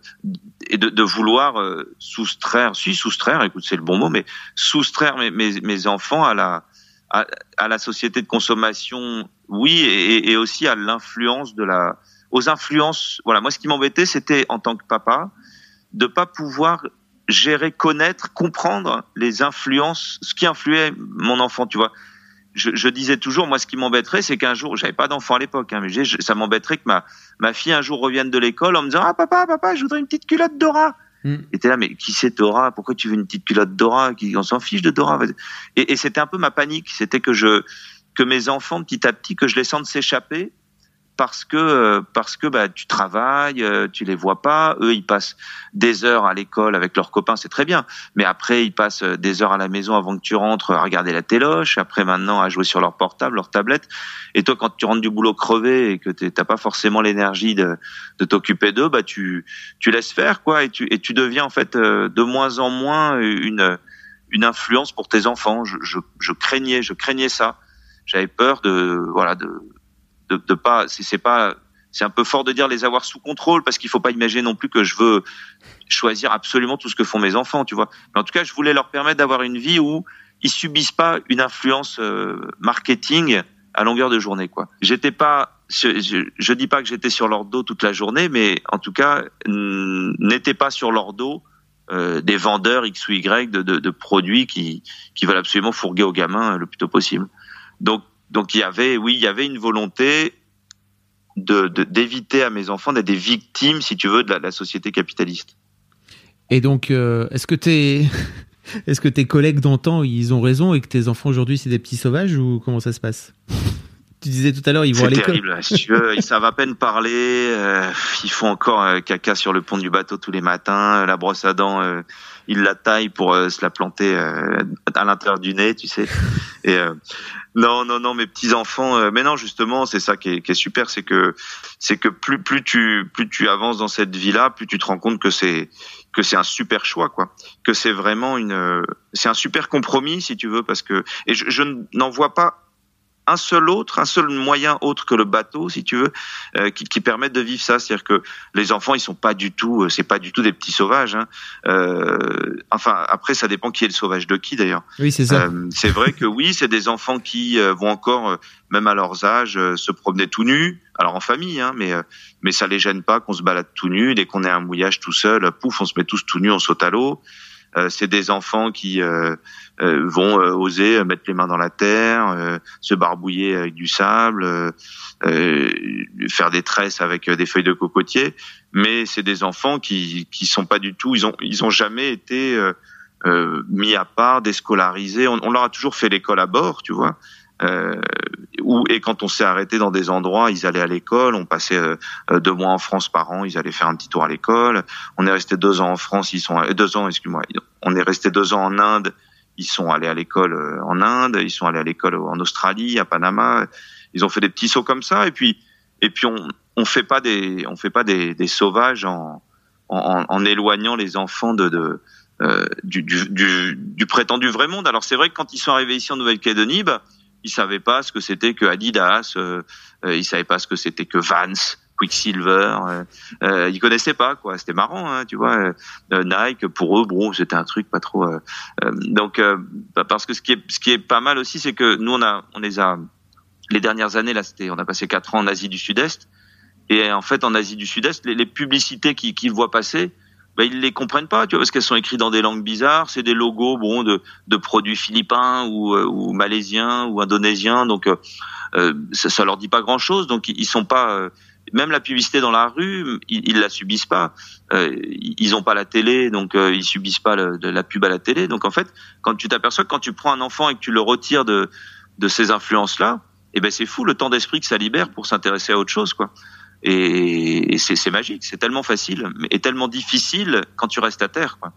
et de, de vouloir euh, soustraire, si soustraire, écoute c'est le bon mot, mais soustraire mes, mes, mes enfants à la à, à, la société de consommation, oui, et, et aussi à l'influence de la, aux influences. Voilà, moi ce qui m'embêtait, c'était en tant que papa de pas pouvoir gérer, connaître, comprendre les influences, ce qui influait mon enfant, tu vois je, je, disais toujours, moi, ce qui m'embêterait, c'est qu'un jour, j'avais pas d'enfant à l'époque, hein, mais ça m'embêterait que ma, ma fille un jour revienne de l'école en me disant, ah papa, papa, je voudrais une petite culotte Dora. Mm. Et là, mais qui c'est Dora? Pourquoi tu veux une petite culotte Dora? On s'en fiche de Dora. Et, et c'était un peu ma panique, c'était que je que mes enfants, petit à petit, que je les sente s'échapper parce que euh, parce que bah tu travailles, euh, tu les vois pas, eux ils passent des heures à l'école avec leurs copains, c'est très bien, mais après ils passent euh, des heures à la maison avant que tu rentres à regarder la téloche, après maintenant à jouer sur leur portable, leur tablette, et toi quand tu rentres du boulot crevé et que t'as pas forcément l'énergie de, de t'occuper d'eux, bah tu tu laisses faire quoi et tu et tu deviens en fait de moins en moins une une influence pour tes enfants. Je, je, je craignais je craignais ça. J'avais peur de voilà de de, de pas, c'est pas, c'est un peu fort de dire les avoir sous contrôle parce qu'il faut pas imaginer non plus que je veux choisir absolument tout ce que font mes enfants, tu vois. Mais en tout cas, je voulais leur permettre d'avoir une vie où ils subissent pas une influence euh, marketing à longueur de journée, quoi. J'étais pas, je, je, dis pas que j'étais sur leur dos toute la journée, mais en tout cas, n'était pas sur leur dos euh, des vendeurs X ou Y de, de, de, produits qui, qui veulent absolument fourguer aux gamins le plus tôt possible. Donc donc il y avait, oui, il y avait une volonté d'éviter à mes enfants d'être des victimes, si tu veux, de la, société capitaliste. Et donc, euh, est-ce que tes [LAUGHS] est-ce que tes collègues d'antan ils ont raison et que tes enfants aujourd'hui c'est des petits sauvages ou comment ça se passe? Tu disais tout à l'heure ils vont à l'école. C'est terrible. Si tu veux, ils savent à peine parler. Euh, ils font encore euh, caca sur le pont du bateau tous les matins. la brosse à dents, ils la taillent pour se la planter à l'intérieur du nez, tu sais. Et non, non, non, mes petits enfants. Euh, mais non, justement, c'est ça qui est, qui est super, c'est que c'est que plus plus tu plus tu avances dans cette vie-là, plus tu te rends compte que c'est que c'est un super choix, quoi. Que c'est vraiment une c'est un super compromis, si tu veux, parce que et je, je n'en vois pas un seul autre, un seul moyen autre que le bateau, si tu veux, euh, qui, qui permettent de vivre ça. C'est-à-dire que les enfants, ils sont pas du tout, euh, c'est pas du tout des petits sauvages. Hein. Euh, enfin, après, ça dépend qui est le sauvage de qui, d'ailleurs. Oui, c'est ça. c'est vrai que oui, c'est des enfants qui vont encore, même à leurs âges, se promener tout nus. Alors en famille, hein, mais mais ça les gêne pas qu'on se balade tout nu. Dès qu'on est un mouillage tout seul, pouf, on se met tous tout nus, on saute à l'eau. Euh, c'est des enfants qui euh, euh, vont oser mettre les mains dans la terre, se barbouiller avec du sable, faire des tresses avec des feuilles de cocotier. Mais c'est des enfants qui qui sont pas du tout, ils ont ils ont jamais été mis à part, déscolarisés. On, on, leur a toujours fait l'école à bord, tu vois. Euh, et quand on s'est arrêté dans des endroits, ils allaient à l'école. On passait euh, euh, deux mois en France par an, ils allaient faire un petit tour à l'école. On est resté deux ans en France, ils sont deux ans, excuse-moi. On est resté deux ans en Inde, ils sont allés à l'école en Inde, ils sont allés à l'école en Australie, à Panama. Ils ont fait des petits sauts comme ça. Et puis, et puis on on fait pas des on fait pas des, des sauvages en, en, en éloignant les enfants de, de euh, du, du, du, du, prétendu vrai monde. Alors c'est vrai que quand ils sont arrivés ici en Nouvelle-Calédonie, bah, ils savaient pas ce que c'était que Adidas, euh, euh, ils savaient pas ce que c'était que Vans, Quicksilver, euh, euh, ils connaissaient pas quoi. C'était marrant, hein, tu vois. Euh, Nike pour eux, bon, c'était un truc pas trop. donc bah, parce que ce qui est ce qui est pas mal aussi, c'est que nous on a on les a les dernières années là, c'était on a passé quatre ans en Asie du Sud-Est et en fait en Asie du Sud-Est, les, les publicités qu'ils voient passer, bah, ils les comprennent pas, tu vois, parce qu'elles sont écrites dans des langues bizarres. C'est des logos, bon, de, de produits philippins ou, euh, ou malaisiens ou indonésiens. Donc, euh, euh, ça, ça leur dit pas grand chose. Donc, ils sont pas. même la publicité dans la rue, ils, ils la subissent pas. ils ont pas la télé, donc ils subissent pas de la pub à la télé. Donc, en fait, quand tu t'aperçois que quand tu prends un enfant et que tu le retires de de ces influences-là, eh ben c'est fou le temps d'esprit que ça libère pour s'intéresser à autre chose, quoi. Et, c'est magique, c'est tellement facile et tellement difficile quand tu restes à terre. Quoi.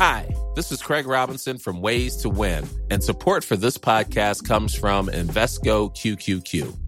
Hi, this is Craig Robinson from Ways to Win, and support for this podcast comes from Invesco QQQ.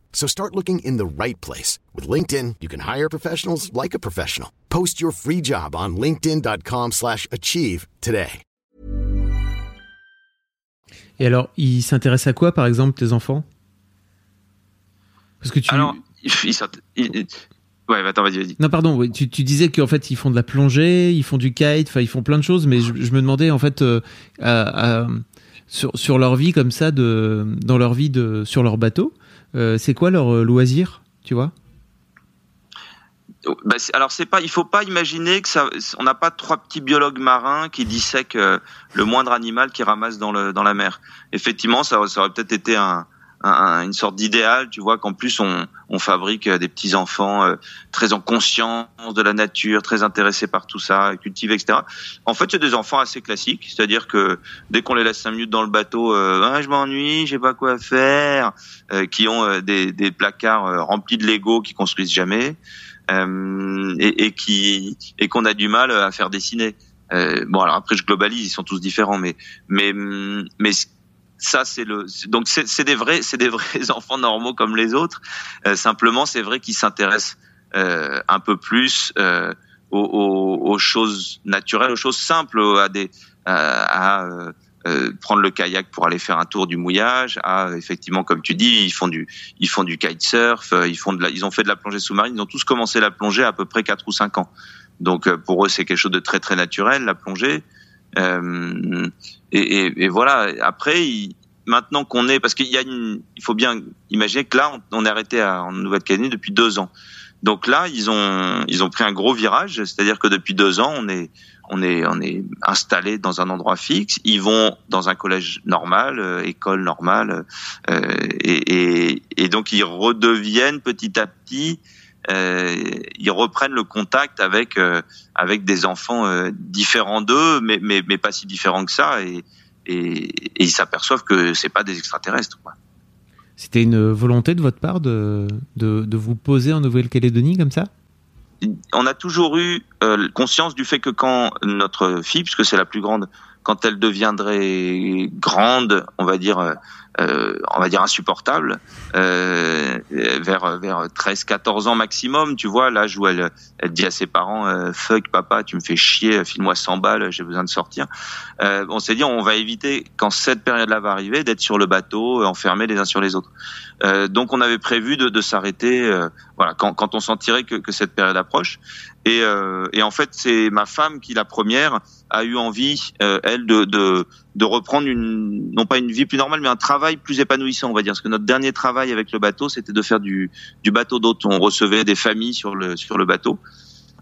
So start looking in the right place. With LinkedIn, you can hire professionals like a professional. Post your free job on linkedin.com slash achieve today. Et alors, ils s'intéressent à quoi, par exemple, tes enfants? Parce que tu... Alors, ils, ils, Ouais, attends, vas-y, vas-y. Non, pardon, tu, tu disais qu'en fait, ils font de la plongée, ils font du kite, enfin, ils font plein de choses, mais je, me demandais, en fait, euh, sur, sur leur vie comme ça, de, dans leur vie de, sur leur bateau, euh, c'est quoi leur euh, loisir, tu vois? Bah, alors c'est pas, il faut pas imaginer que ça, on n'a pas trois petits biologues marins qui dissèquent le moindre animal qui ramasse dans le dans la mer. Effectivement, ça, ça aurait peut-être été un, une sorte d'idéal, tu vois, qu'en plus on, fabrique euh, des petits enfants euh, très en conscience de la nature, très intéressés par tout ça, cultivés, etc. En fait, c'est des enfants assez classiques, c'est-à-dire que dès qu'on les laisse cinq minutes dans le bateau, euh, ah, je m'ennuie, j'ai pas quoi faire, euh, qui ont des, des, placards remplis de Lego qui construisent jamais et, et, qui et qu'on a du mal à faire dessiner. bon, alors après je globalise, ils sont tous différents, mais mais mais ça c'est le donc c'est des vrais c'est des vrais [LAUGHS] enfants normaux comme les autres. Euh, simplement, c'est vrai qu'ils s'intéressent euh, un peu plus euh, aux, aux, choses naturelles, aux choses simples, à des à, euh, prendre le kayak pour aller faire un tour du mouillage, à effectivement comme tu dis, ils font du ils font du kitesurf, ils font de la, ils ont fait de la plongée sous-marine, ils ont tous commencé la plongée à peu près 4 ou 5 ans. Donc pour eux c'est quelque chose de très très naturel la plongée. Euh, et, voilà. Après, maintenant qu'on est, parce qu'il y a une, il faut bien imaginer que là, on, est arrêté en Nouvelle-Calédonie depuis deux ans. Donc là, ils ont, ils ont pris un gros virage, c'est-à-dire que depuis deux ans, on est, on est, on est installé dans un endroit fixe. Ils vont dans un collège normal, euh, école normale, euh, et, et, donc ils redeviennent petit à petit ils reprennent le contact avec euh, avec des enfants euh, différents d'eux, mais, mais mais pas si différents que ça, et et, et ils s'aperçoivent que c'est pas des extraterrestres. C'était une volonté de votre part de, de, de vous poser en Nouvelle-Calédonie comme ça? On a toujours eu euh, conscience du fait que quand notre fille, puisque c'est la plus grande, quand elle deviendrait grande, on va dire euh, on va dire insupportable euh, vers vers 13 14 ans maximum tu vois l'âge où elle elle dit à ses parents euh, fuck papa tu me fais chier file-moi 100 balles j'ai besoin de sortir. Euh, on s'est dit on va éviter quand cette période là va arriver d'être sur le bateau enfermés les uns sur les autres. Euh, donc on avait prévu de, de s'arrêter voilà quand quand on sentirait que, que cette période approche. Et, euh, et, en fait, c'est ma femme qui, la première, a eu envie, euh, elle, de, de, de, reprendre une, non pas une vie plus normale, mais un travail plus épanouissant, on va dire. Parce que notre dernier travail avec le bateau, c'était de faire du, du bateau d'hôte. On recevait des familles sur le, sur le bateau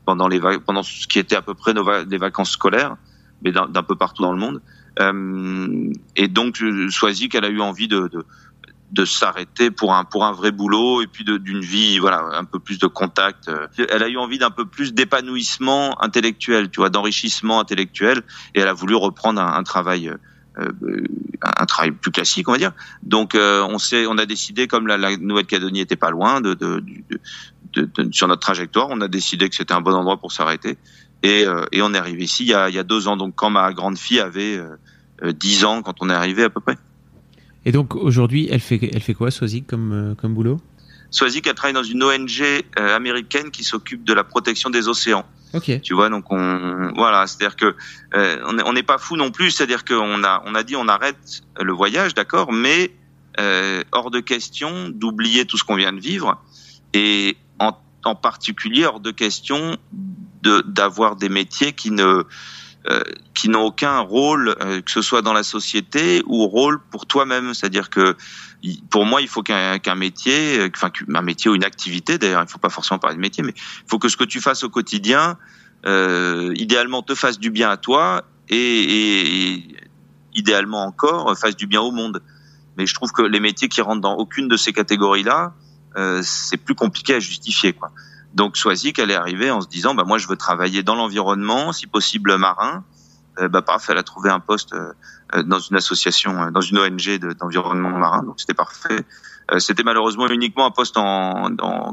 pendant, les, pendant ce qui était à peu près nos vacances scolaires, mais d'un peu partout dans le monde. Euh, et donc, Soisy, qu'elle a eu envie de, de de s'arrêter pour un pour un vrai boulot et puis d'une vie voilà un peu plus de contact. Elle a eu envie d'un peu plus d'épanouissement intellectuel, tu vois, d'enrichissement intellectuel et elle a voulu reprendre un, un travail euh, un travail plus classique, on va dire. Donc euh, on s'est on a décidé comme la, la Nouvelle-Calédonie était pas loin de, de, de, de, sur notre trajectoire, on a décidé que c'était un bon endroit pour s'arrêter et, euh, et on est arrivé ici il y a il y a deux ans donc quand ma grande fille avait euh, dix ans quand on est arrivé à peu près. Et donc aujourd'hui, elle fait, elle fait quoi, Swazik, comme, euh, comme boulot? Swazik, elle travaille dans une ONG euh, américaine qui s'occupe de la protection des océans. Ok. Tu vois, donc on, voilà, c'est-à-dire que euh, on n'est pas fou non plus, c'est-à-dire qu'on a, on a dit on arrête le voyage, d'accord, mais euh, hors de question d'oublier tout ce qu'on vient de vivre et en, en particulier hors de question de d'avoir des métiers qui ne qui n'ont aucun rôle, euh, que ce soit dans la société ou rôle pour toi-même. C'est-à-dire que pour moi, il faut qu'un qu métier, euh, enfin un métier ou une activité, d'ailleurs, il ne faut pas forcément parler de métier, mais il faut que ce que tu fasses au quotidien, euh, idéalement, te fasse du bien à toi et, et, et, idéalement encore fasse du bien au monde. Mais je trouve que les métiers qui rentrent dans aucune de ces catégories-là, euh, c'est plus compliqué à justifier, quoi. Donc Swazik, elle est arrivée en se disant, bah moi je veux travailler dans l'environnement, si possible marin. Euh, bah paf, elle a trouvé un poste euh, dans une association, euh, dans une ONG d'environnement marin, donc c'était parfait. Euh, c'était malheureusement uniquement un poste en,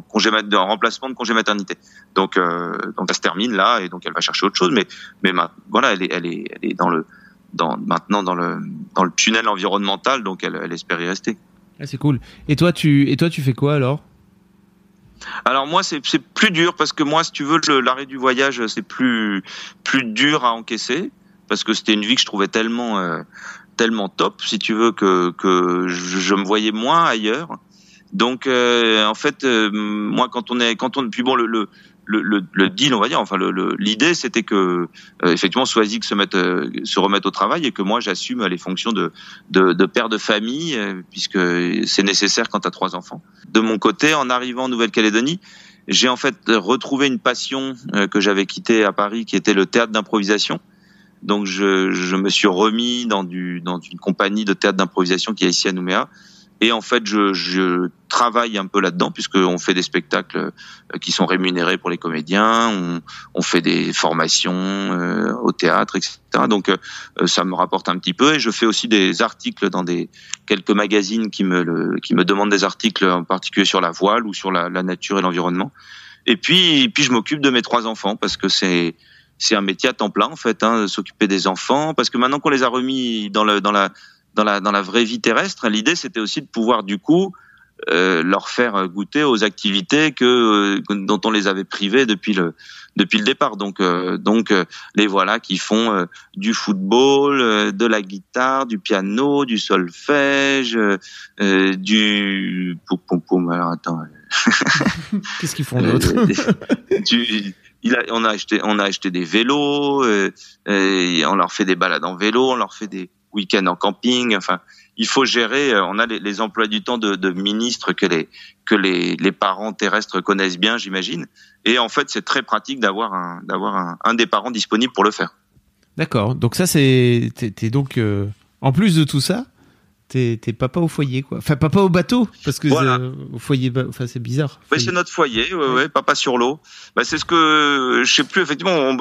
congé en remplacement de congé maternité. Donc donc ça se termine là et donc elle va chercher autre chose. Mais mais voilà, elle est elle est elle est dans le dans maintenant dans le dans le tunnel environnemental, donc elle, elle espère y rester. Ah, c'est cool. Et toi tu et toi tu fais quoi alors? Alors moi c'est plus dur parce que moi si tu veux l'arrêt du voyage c'est plus plus dur à encaisser parce que c'était une vie que je trouvais tellement euh, tellement top si tu veux que que je, me voyais moins ailleurs. Donc euh, en fait euh, moi quand on est quand on puis bon le, le le, le, le, deal, on va dire, enfin l'idée, c'était que euh, effectivement Swazik se mette, euh, se remette au travail et que moi j'assume les fonctions de, de, de, père de famille euh, puisque c'est nécessaire quand tu as trois enfants. De mon côté, en arrivant en Nouvelle-Calédonie, j'ai en fait retrouvé une passion euh, que j'avais quittée à Paris, qui était le théâtre d'improvisation. Donc je, je, me suis remis dans, du, dans une compagnie de théâtre d'improvisation qui est ici à Nouméa et en fait, je, je travaille un peu là-dedans puisqu'on fait des spectacles euh, qui sont rémunérés pour les comédiens, on, on fait des formations euh, au théâtre, etc. Donc euh, ça me rapporte un petit peu et je fais aussi des articles dans des quelques magazines qui me le, qui me demandent des articles en particulier sur la voile ou sur la, la nature et l'environnement. Et puis puis je m'occupe de mes trois enfants parce que c'est c'est un métier à temps plein en fait, hein, s'occuper des enfants parce que maintenant qu'on les a remis dans le dans la dans la dans la vraie vie terrestre. L'idée, c'était aussi de pouvoir du coup euh, leur faire goûter aux activités que dont on les avait privés depuis le depuis le départ. Donc donc les voilà qui font du football, de la guitare, du piano, du solfège, du poum poum poum. Alors attends. [LAUGHS] Qu'est-ce qu'ils font d'autre on a acheté, on a acheté des vélos, euh, et on leur fait des balades en vélo, on leur fait des week-ends en camping. Enfin, il faut gérer. Euh, on a les, emplois du temps de, de, ministres que les que les, les parents terrestres connaissent bien, j'imagine. Et en fait, c'est très pratique d'avoir un d'avoir un, un, des parents disponible pour le faire. D'accord. Donc ça, c'est t'es donc euh, en plus de tout ça, T'es papa au foyer, quoi. Enfin, papa au bateau, parce que au foyer, enfin, c'est bizarre. Oui, c'est notre foyer, ouais, ouais, papa sur l'eau. Bah, c'est ce que, je sais plus, effectivement,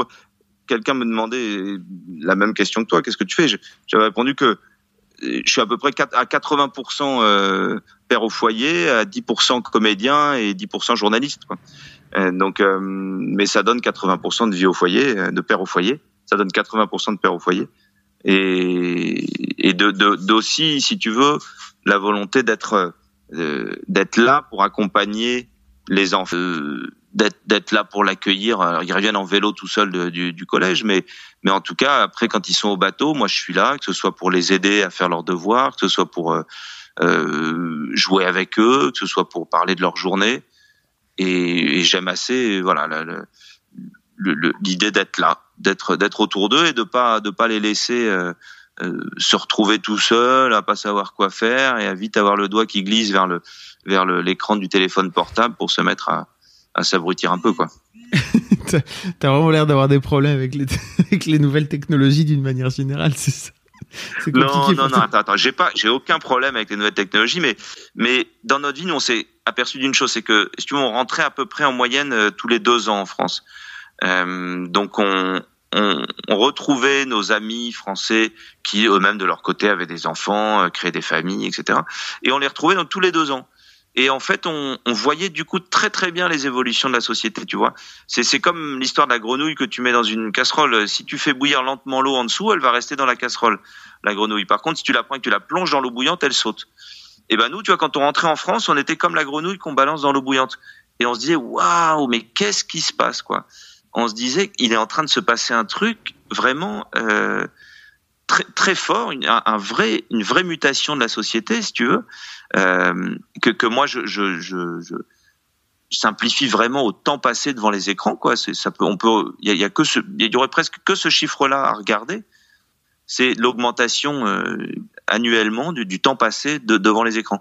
quelqu'un me demandait la même question que toi. Qu'est-ce que tu fais? J'avais répondu que je suis à peu près à 80% euh, père au foyer, à 10% comédien et 10% journaliste. Euh, donc, euh, mais ça donne 80% de vie au foyer, de père au foyer. Ça donne 80% de père au foyer et, et d'aussi, si tu veux, la volonté d'être euh, là pour accompagner les enfants, euh, d'être là pour l'accueillir. Ils reviennent en vélo tout seuls du, du, collège, mais mais en tout cas après quand ils sont au bateau, moi je suis là, que ce soit pour les aider à faire leurs devoirs, que ce soit pour euh, euh jouer avec eux, que ce soit pour parler de leur journée. Et, et j'aime assez, voilà, l'idée d'être là d'être d'être autour d'eux et de pas de pas les laisser euh, euh, se retrouver tout seul, à pas savoir quoi faire et à vite avoir le doigt qui glisse vers le vers l'écran du téléphone portable pour se mettre à, à s'abrutir un peu quoi. [LAUGHS] T'as vraiment l'air d'avoir des problèmes avec les, [LAUGHS] avec les nouvelles technologies d'une manière générale, c'est ça? Non, non, non, attends, attends, j'ai pas, j'ai aucun problème avec les nouvelles technologies, mais, mais dans notre vie, nous, on s'est aperçu d'une chose, c'est que, si tu veux, on rentrait à peu près en moyenne euh, tous les deux ans en France. Euh, donc on, on, on, retrouvait nos amis français qui eux-mêmes de leur côté avaient des enfants, euh, créaient des familles, etc. Et on les retrouvait dans tous les deux ans. Et en fait, on, on, voyait du coup très très bien les évolutions de la société, tu vois. C'est comme l'histoire de la grenouille que tu mets dans une casserole. Si tu fais bouillir lentement l'eau en dessous, elle va rester dans la casserole, la grenouille. Par contre, si tu la prends et que tu la plonges dans l'eau bouillante, elle saute. Et ben nous, tu vois, quand on rentrait en France, on était comme la grenouille qu'on balance dans l'eau bouillante. Et on se disait, waouh, mais qu'est-ce qui se passe, quoi? On se disait qu'il est en train de se passer un truc vraiment euh, très très fort, une, un vrai une vraie mutation de la société, si tu veux, euh, que que moi je simplifie vraiment au temps passé devant les écrans quoi. Ça peut on peut il y a, que il y aurait presque que ce chiffre là à regarder. C'est l'augmentation euh, annuellement du, temps passé de, devant les écrans.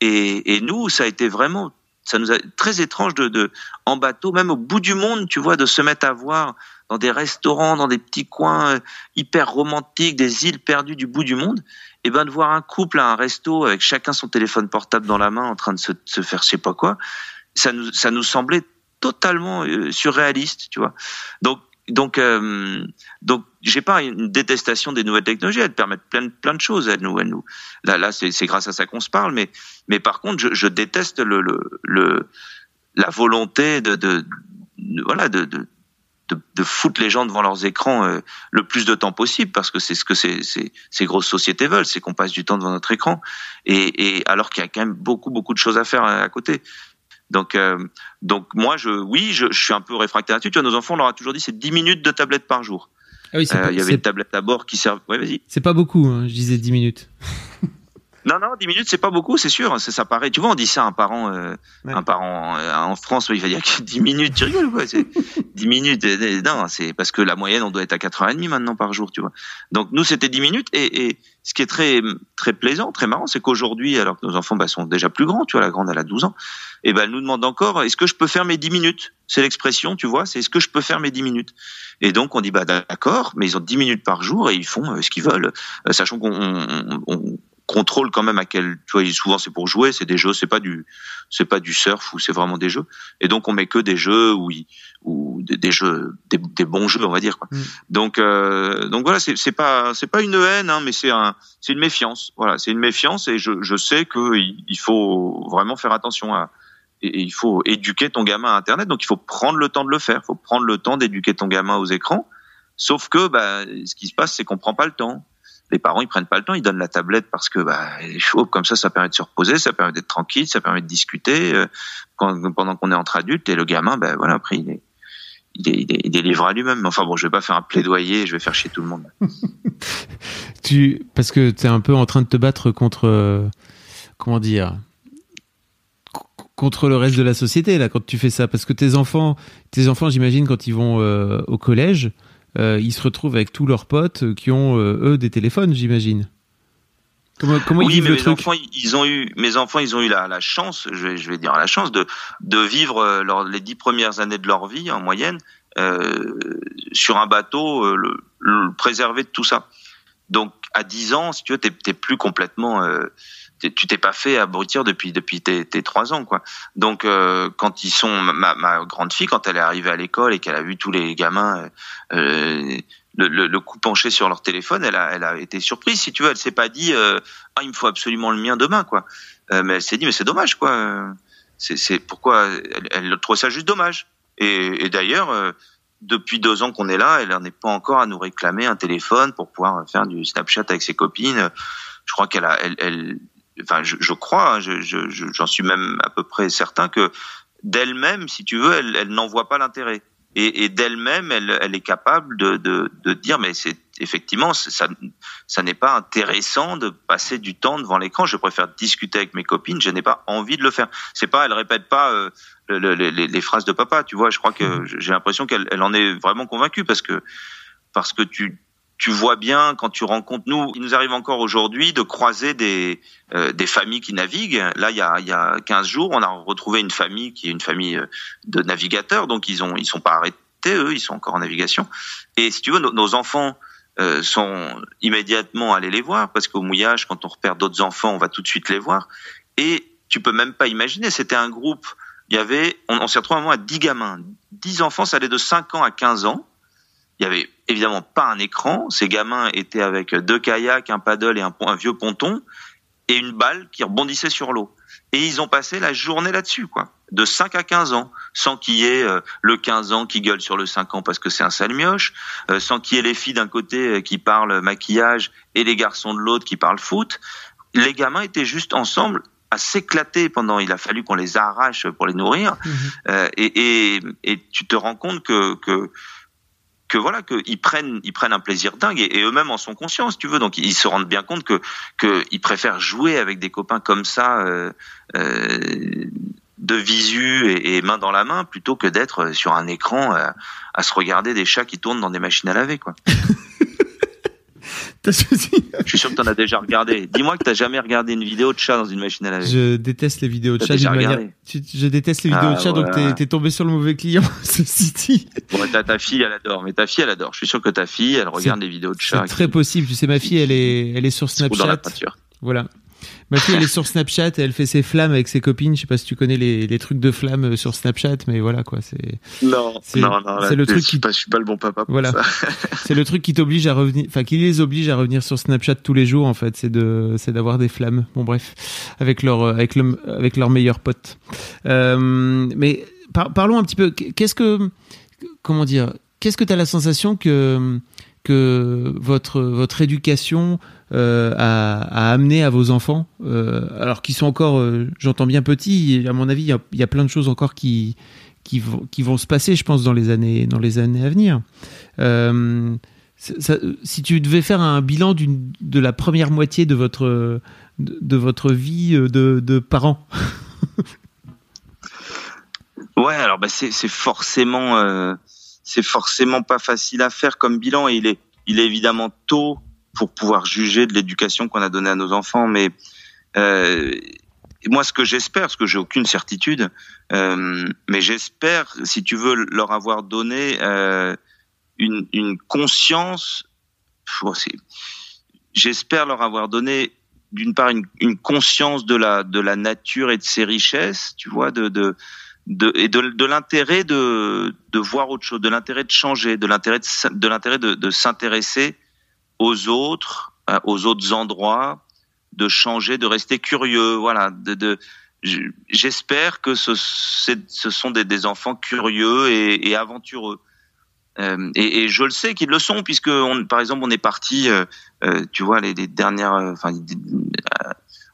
Et, et nous ça a été vraiment ça nous a très étrange de, de, en bateau, même au bout du monde, tu vois, de se mettre à voir dans des restaurants, dans des petits coins euh, hyper romantiques, des îles perdues du bout du monde, et ben de voir un couple à un resto avec chacun son téléphone portable dans la main en train de se, faire je sais pas quoi, ça nous ça nous semblait totalement euh, surréaliste, tu vois. Donc donc, euh, donc, j'ai pas une détestation des nouvelles technologies. Elles permettent plein de, plein de choses. Elles nous, elles nous. Là, là, c'est grâce à ça qu'on se parle. Mais, mais par contre, je, je déteste le, le, le, la volonté de, de, voilà, de, de, de, foutre les gens devant leurs écrans euh, le plus de temps possible, parce que c'est ce que ces, ces, ces grosses sociétés veulent, c'est qu'on passe du temps devant notre écran. Et, et alors qu'il y a quand même beaucoup, beaucoup de choses à faire à côté. Donc, euh, donc moi, je, oui, je, je, suis un peu réfractaire là-dessus. Tu vois, nos enfants, on leur a toujours dit, c'est 10 minutes de tablette par jour. Ah oui, euh, il y avait une tablette à bord qui servent. Ouais, vas-y. C'est pas beaucoup, hein, je disais 10 minutes. [LAUGHS] Non, non, 10 minutes, c'est pas beaucoup, c'est sûr. Ça, ça paraît. Tu vois, on dit ça à un parent, euh, un parent euh, en France, il va dire que 10 minutes, tu rigoles quoi 10 [LAUGHS] minutes, euh, non, c'est parce que la moyenne, on doit être à 4h30 maintenant par jour, tu vois. Donc nous, c'était 10 minutes. Et, et, ce qui est très très plaisant, très marrant, c'est qu'aujourd'hui, alors que nos enfants bah, sont déjà plus grands, tu vois, la grande, elle a 12 ans, et ben elle nous demande encore, est-ce que je peux faire mes 10 minutes? C'est l'expression, tu vois, c'est est-ce que je peux faire mes 10 minutes? Et donc on dit, bah d'accord, mais ils ont 10 minutes par jour et ils font ce qu'ils veulent, sachant qu'on on, contrôle quand même à quel tu vois souvent c'est pour jouer c'est des jeux c'est pas du c'est pas du surf ou c'est vraiment des jeux. Et donc on met que des jeux où ou des, jeux des, bons jeux on va dire quoi. Mm. donc euh, donc voilà c'est pas c'est pas une haine hein, mais c'est un c'est une méfiance. Voilà c'est une méfiance et je je sais que il faut vraiment faire attention à et il faut éduquer ton gamin à internet. Donc il faut prendre le temps de le faire. Il faut prendre le temps d'éduquer ton gamin aux écrans. Sauf que bah ce qui se passe c'est qu'on prend pas le temps les parents ils prennent pas le temps, ils donnent la tablette parce que bah il est chaud, comme ça ça permet de se reposer, ça permet d'être tranquille, ça permet de discuter euh, pendant qu'on est entre adultes et le gamin ben voilà après il est il est, il est, livré à lui-même. Enfin bon, je vais pas faire un plaidoyer, je vais faire chier tout le monde. [LAUGHS] tu parce que tu es un peu en train de te battre contre euh, comment dire contre le reste de la société là quand tu fais ça parce que tes enfants tes enfants j'imagine quand ils vont euh, au collège ils se retrouvent avec tous leurs potes qui ont euh, eux des téléphones j'imagine. Comment, comment oui, ils mais mes enfants ils ont eu mes enfants ils ont eu la, la chance je vais, je vais dire la chance de de vivre les dix premières années de leur vie en moyenne sur un bateau le, le, préservé de tout ça. Donc à 10 ans si tu veux t'es plus complètement tu t'es pas fait abrutir depuis depuis tes, tes trois ans quoi. Donc euh, quand ils sont ma, ma, grande fille quand elle est arrivée à l'école et qu'elle a vu tous les gamins euh, le, le, le, coup penché sur leur téléphone, elle a elle a été surprise si tu veux. Elle s'est pas dit euh, ah il me faut absolument le mien demain quoi. Euh, mais elle s'est dit mais c'est dommage quoi. C'est c'est pourquoi elle, elle trouve ça juste dommage. Et, et d'ailleurs euh, depuis deux ans qu'on est là, elle n'en est pas encore à nous réclamer un téléphone pour pouvoir faire du Snapchat avec ses copines. Je crois qu'elle a, elle, elle, enfin, je, je crois, hein, j'en je, je, suis même à peu près certain que d'elle-même, si tu veux, elle, elle n'en voit pas l'intérêt. Et, et d'elle-même, elle, elle, est capable de, de, de dire, mais c'est effectivement, ça, ça n'est pas intéressant de passer du temps devant l'écran. Je préfère discuter avec mes copines. Je n'ai pas envie de le faire. C'est pas, elle répète pas euh, le, les, les, phrases de papa. Tu vois, je crois que mmh. j'ai l'impression qu'elle elle en est vraiment convaincue parce que parce que tu tu vois bien quand tu rencontres nous, il nous arrive encore aujourd'hui de croiser des euh, des familles qui naviguent. Là, il y a il y a 15 jours, on a retrouvé une famille qui est une famille euh, de navigateurs, donc ils ont ils sont pas arrêtés eux, ils sont encore en navigation. Et si tu veux, nos, enfants euh, sont immédiatement allés les voir parce qu'au mouillage, quand on repère d'autres enfants, on va tout de suite les voir. Et tu peux même pas imaginer, c'était un groupe. Il y avait, on, on s'est retrouvé à 10 gamins, 10 enfants, ça allait de 5 ans à 15 ans il y avait évidemment pas un écran. Ces gamins étaient avec deux kayaks, un paddle et un, un vieux ponton et une balle qui rebondissait sur l'eau. Et ils ont passé la journée là-dessus, quoi. De 5 à 15 ans, sans qu'il y ait euh, le 15 ans qui gueule sur le 5 ans parce que c'est un sale mioche, euh, sans qu'il y ait les filles d'un côté euh, qui parlent maquillage et les garçons de l'autre qui parlent foot. Les gamins étaient juste ensemble à s'éclater pendant, il a fallu qu'on les arrache pour les nourrir. Mmh. et, et, et, tu te rends compte que, que que voilà qu'ils prennent ils prennent un plaisir dingue et, eux-mêmes en sont conscients si tu veux donc ils se rendent bien compte que que ils préfèrent jouer avec des copains comme ça euh, euh, de visu et, et, main dans la main plutôt que d'être sur un écran euh, à se regarder des chats qui tournent dans des machines à laver quoi. [LAUGHS] [LAUGHS] Je suis sûr que tu en as déjà regardé. Dis-moi que tu jamais regardé une vidéo de chat dans une machine à laver. Je déteste les vidéos de chat. Manière... Je déteste les vidéos de ah, chat, donc t'es es tombé sur le mauvais client, [LAUGHS] dit. Bon, ta, ta fille, elle adore. Mais ta fille, elle adore. Je suis sûr que ta fille, elle regarde les vidéos de chat. C'est très possible. Tu sais, ma fille, elle est, elle est sur Snapchat. Dans la peinture. Voilà. Ma fille, elle est sur Snapchat et elle fait ses flammes avec ses copines. Je sais pas si tu connais les, les trucs de flammes euh, sur Snapchat, mais voilà quoi. C'est non, non, non. C'est le truc qui. Pas, je suis pas le bon papa. Pour voilà. [LAUGHS] c'est le truc qui t'oblige à revenir, enfin qui les oblige à revenir sur Snapchat tous les jours en fait. C'est de, c'est d'avoir des flammes. Bon bref, avec leur, euh, avec le, avec leur meilleur pote. Euh, mais parlons un petit peu. Qu'est-ce que, comment dire, qu'est-ce que tu as la sensation que que votre votre éducation euh, à, amener à vos enfants, euh, alors qu'ils sont encore, euh, j'entends bien petits. À mon avis, il y, a, plein de choses encore qui qui vont se passer, je pense, dans les années dans les années à venir. si tu devais faire un bilan de la première moitié de votre de, votre vie de, de parents. [LAUGHS] ouais, alors bah c'est forcément c'est forcément pas facile à faire comme bilan et il est il est évidemment tôt pour pouvoir juger de l'éducation qu'on a donnée à nos enfants. Mais euh, moi, ce que j'espère, parce que j'ai aucune certitude, euh, mais j'espère, si tu veux, leur avoir donné euh, une, une, conscience. J'espère leur avoir donné d'une part une, une, conscience de la de la nature et de ses richesses, tu vois, de, de de, et de, de l'intérêt de, de voir autre chose, de l'intérêt de changer, de l'intérêt de, l'intérêt de, s'intéresser aux autres, euh, aux autres endroits, de changer, de rester curieux. Voilà. De j'espère que ce, ce sont des, des, enfants curieux et, et aventureux. Euh, et, et, je le sais qu'ils le sont puisque, on, par exemple, on est parti, euh, euh tu vois, les, les dernières, euh, enfin,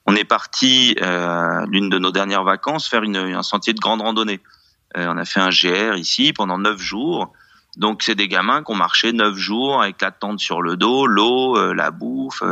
on est parti l'une de nos dernières vacances faire une, un sentier de grande randonnée. on a fait un GR ici pendant neuf jours. Donc c'est des gamins qui ont marché neuf jours avec la tente sur le dos, l'eau, la bouffe,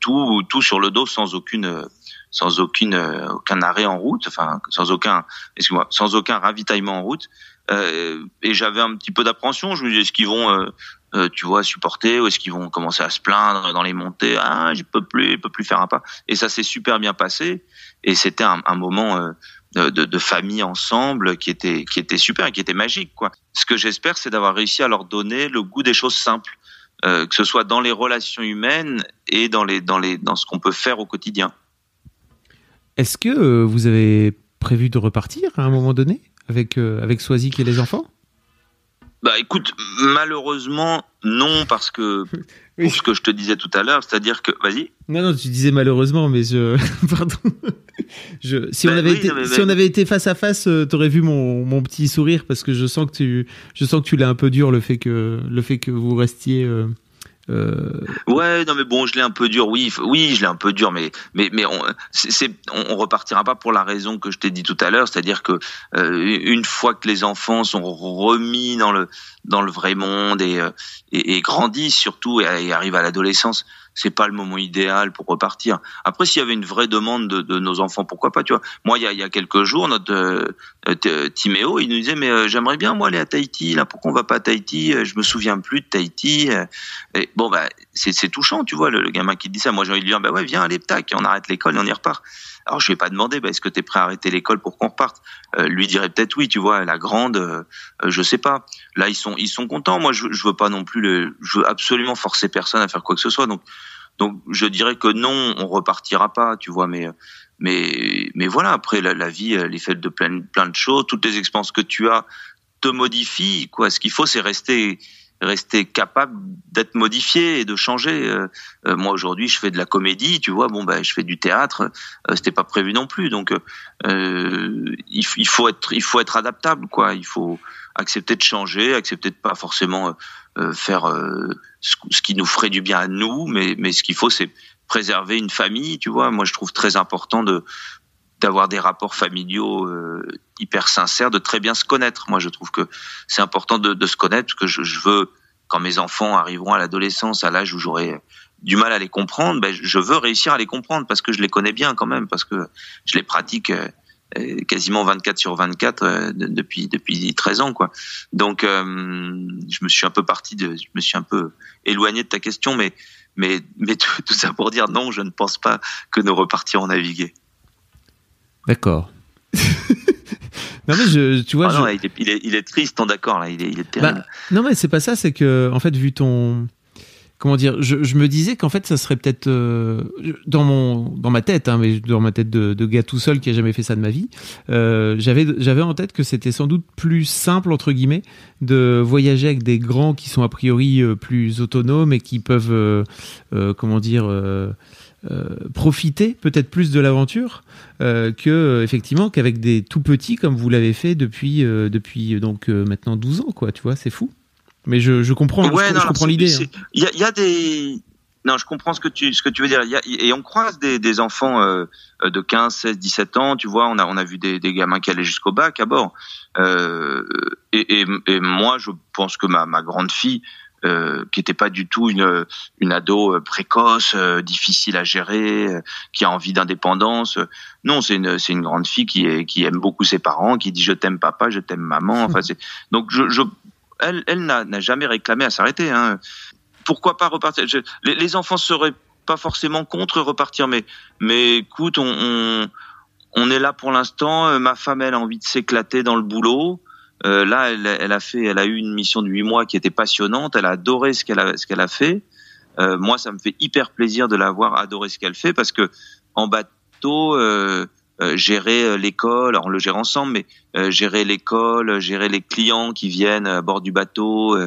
tout, tout sur le dos sans aucune sans aucune aucun arrêt en route, enfin sans aucun excuse-moi, sans aucun ravitaillement en route. Euh, et j'avais un petit peu d'appréhension. Je me disais, est-ce qu'ils vont, euh, euh, tu vois, supporter ou est-ce qu'ils vont commencer à se plaindre dans les montées Ah, je peux plus, je peux plus faire un pas. Et ça s'est super bien passé. Et c'était un, moment de, de, famille ensemble qui était qui était super qui était magique. Ce que j'espère, c'est d'avoir réussi à leur donner le goût des choses simples, que ce soit dans les relations humaines et dans les dans les dans ce qu'on peut faire au quotidien. Est-ce que vous avez prévu de repartir à un moment donné avec, euh, avec Swazik et les enfants? Bah écoute, malheureusement non parce que [LAUGHS] pour ce que je te disais tout à l'heure, c'est-à-dire que vas-y. Non non, tu disais malheureusement mais je [LAUGHS] pardon. Je... si on bah avait été si on avait été face à face, tu euh, t'aurais vu mon, mon petit sourire parce que je sens que tu je sens que tu l'as un peu dur le fait que le fait que vous restiez euh, euh... Ouais, non mais bon, je l'ai un peu dur. Oui, oui, je l'ai un peu dur, mais mais mais on, c'est, on repartira pas pour la raison que je t'ai dit tout à l'heure, c'est-à-dire que euh, une fois que les enfants sont remis dans le dans le vrai monde et euh, et, grandissent surtout et arrivent à l'adolescence, c'est pas le moment idéal pour repartir. Après, s'il y avait une vraie demande de, nos enfants, pourquoi pas, tu vois. Moi, il y a, il y a quelques jours, notre euh, Timéo, il nous disait, mais euh, j'aimerais bien, moi, aller à Tahiti, là, pourquoi on va pas à Tahiti euh, Je me souviens plus de Tahiti. Euh. Bon, bah, c'est touchant, tu vois, le, gamin qui dit ça. Moi, j'ai envie de lui dire, bah ouais, viens, allez, tac, on arrête l'école et on y repart. Alors, je vais pas demander, bah, est-ce que tu es prêt à arrêter l'école pour qu'on reparte? Euh, Lui dirait peut-être oui, tu vois, la grande, euh, je sais pas. Là, ils sont, ils sont contents. Moi, je, je veux pas non plus, le, je veux absolument forcer personne à faire quoi que ce soit. Donc, donc je dirais que non, on repartira pas, tu vois, mais mais mais voilà. Après la, la vie, elle est faite de plein plein de choses. Toutes les expériences que tu as te modifient. Quoi, ce qu'il faut, c'est rester rester capable d'être modifié et de changer. Euh, euh, moi aujourd'hui, je fais de la comédie, tu vois. Bon, ben, je fais du théâtre. Euh, C'était pas prévu non plus, donc euh, il, il, faut être, il faut être adaptable, quoi. Il faut accepter de changer, accepter de pas forcément euh, faire euh, ce, qui nous ferait du bien à nous, mais, mais ce qu'il faut, c'est préserver une famille, tu vois. Moi, je trouve très important de d'avoir des rapports familiaux euh, hyper sincères, de très bien se connaître. Moi, je trouve que c'est important de, de, se connaître, parce que je, je, veux, quand mes enfants arriveront à l'adolescence, à l'âge où j'aurai du mal à les comprendre, ben, je veux réussir à les comprendre, parce que je les connais bien quand même, parce que je les pratique euh, quasiment 24 sur 24 euh, depuis depuis 13 ans quoi. Donc euh, je me suis un peu parti de je me suis un peu éloigné de ta question mais mais mais tout, tout ça pour dire non, je ne pense pas que nous repartirons naviguer. D'accord. [LAUGHS] non mais je, tu vois, ah non, il, est, il, est, il, est, triste, d'accord là, il est, il est terrible. Bah, non mais c'est pas ça, c'est que en fait vu ton comment dire, je, je me disais qu'en fait, ça serait peut-être euh, dans mon dans ma tête, hein, mais dans ma tête de, de, gars tout seul qui a jamais fait ça de ma vie. Euh, j'avais j'avais en tête que c'était sans doute plus simple entre guillemets de voyager avec des grands qui sont a priori euh, plus autonomes et qui peuvent euh comment dire. Euh, profiter peut-être plus de l'aventure que effectivement qu'avec des tout petits comme vous l'avez fait depuis depuis donc maintenant 12 ans quoi tu vois c'est fou mais je, je comprends, ouais, je, non, je comprends l'idée. Hein. Il y, a, y, a, des. Non, je comprends ce que tu, ce que tu veux dire. Y a, et on croise des, des enfants euh, de 15, 16, 17 ans. Tu vois, on a, on a vu des, des gamins qui allaient jusqu'au bac à bord. Euh, et, et, et, moi, je pense que ma, ma grande fille, euh, qui était pas du tout une, une ado euh, précoce, euh, difficile à gérer, euh, qui a envie d'indépendance. Non, c'est une, c'est une grande fille qui, est, qui aime beaucoup ses parents, qui dit je t'aime papa, je t'aime maman. [LAUGHS] Enfin, c'est, donc je, je, elle, elle n'a jamais réclamé à s'arrêter. Hein. Pourquoi pas repartir? Je, les, les, enfants seraient pas forcément contre repartir, mais mais écoute, on, on, on est là pour l'instant. Euh, ma femme, elle a envie de s'éclater dans le boulot. Euh, là, elle, elle, a fait, elle a eu une mission de huit mois qui était passionnante. Elle a adoré ce qu'elle a, ce qu'elle a fait. Euh, moi, ça me fait hyper plaisir de la voir adorer ce qu'elle fait parce que en bateau, euh, euh, gérer euh, l'école, on le gère ensemble, mais euh, gérer l'école, gérer les clients qui viennent à bord du bateau,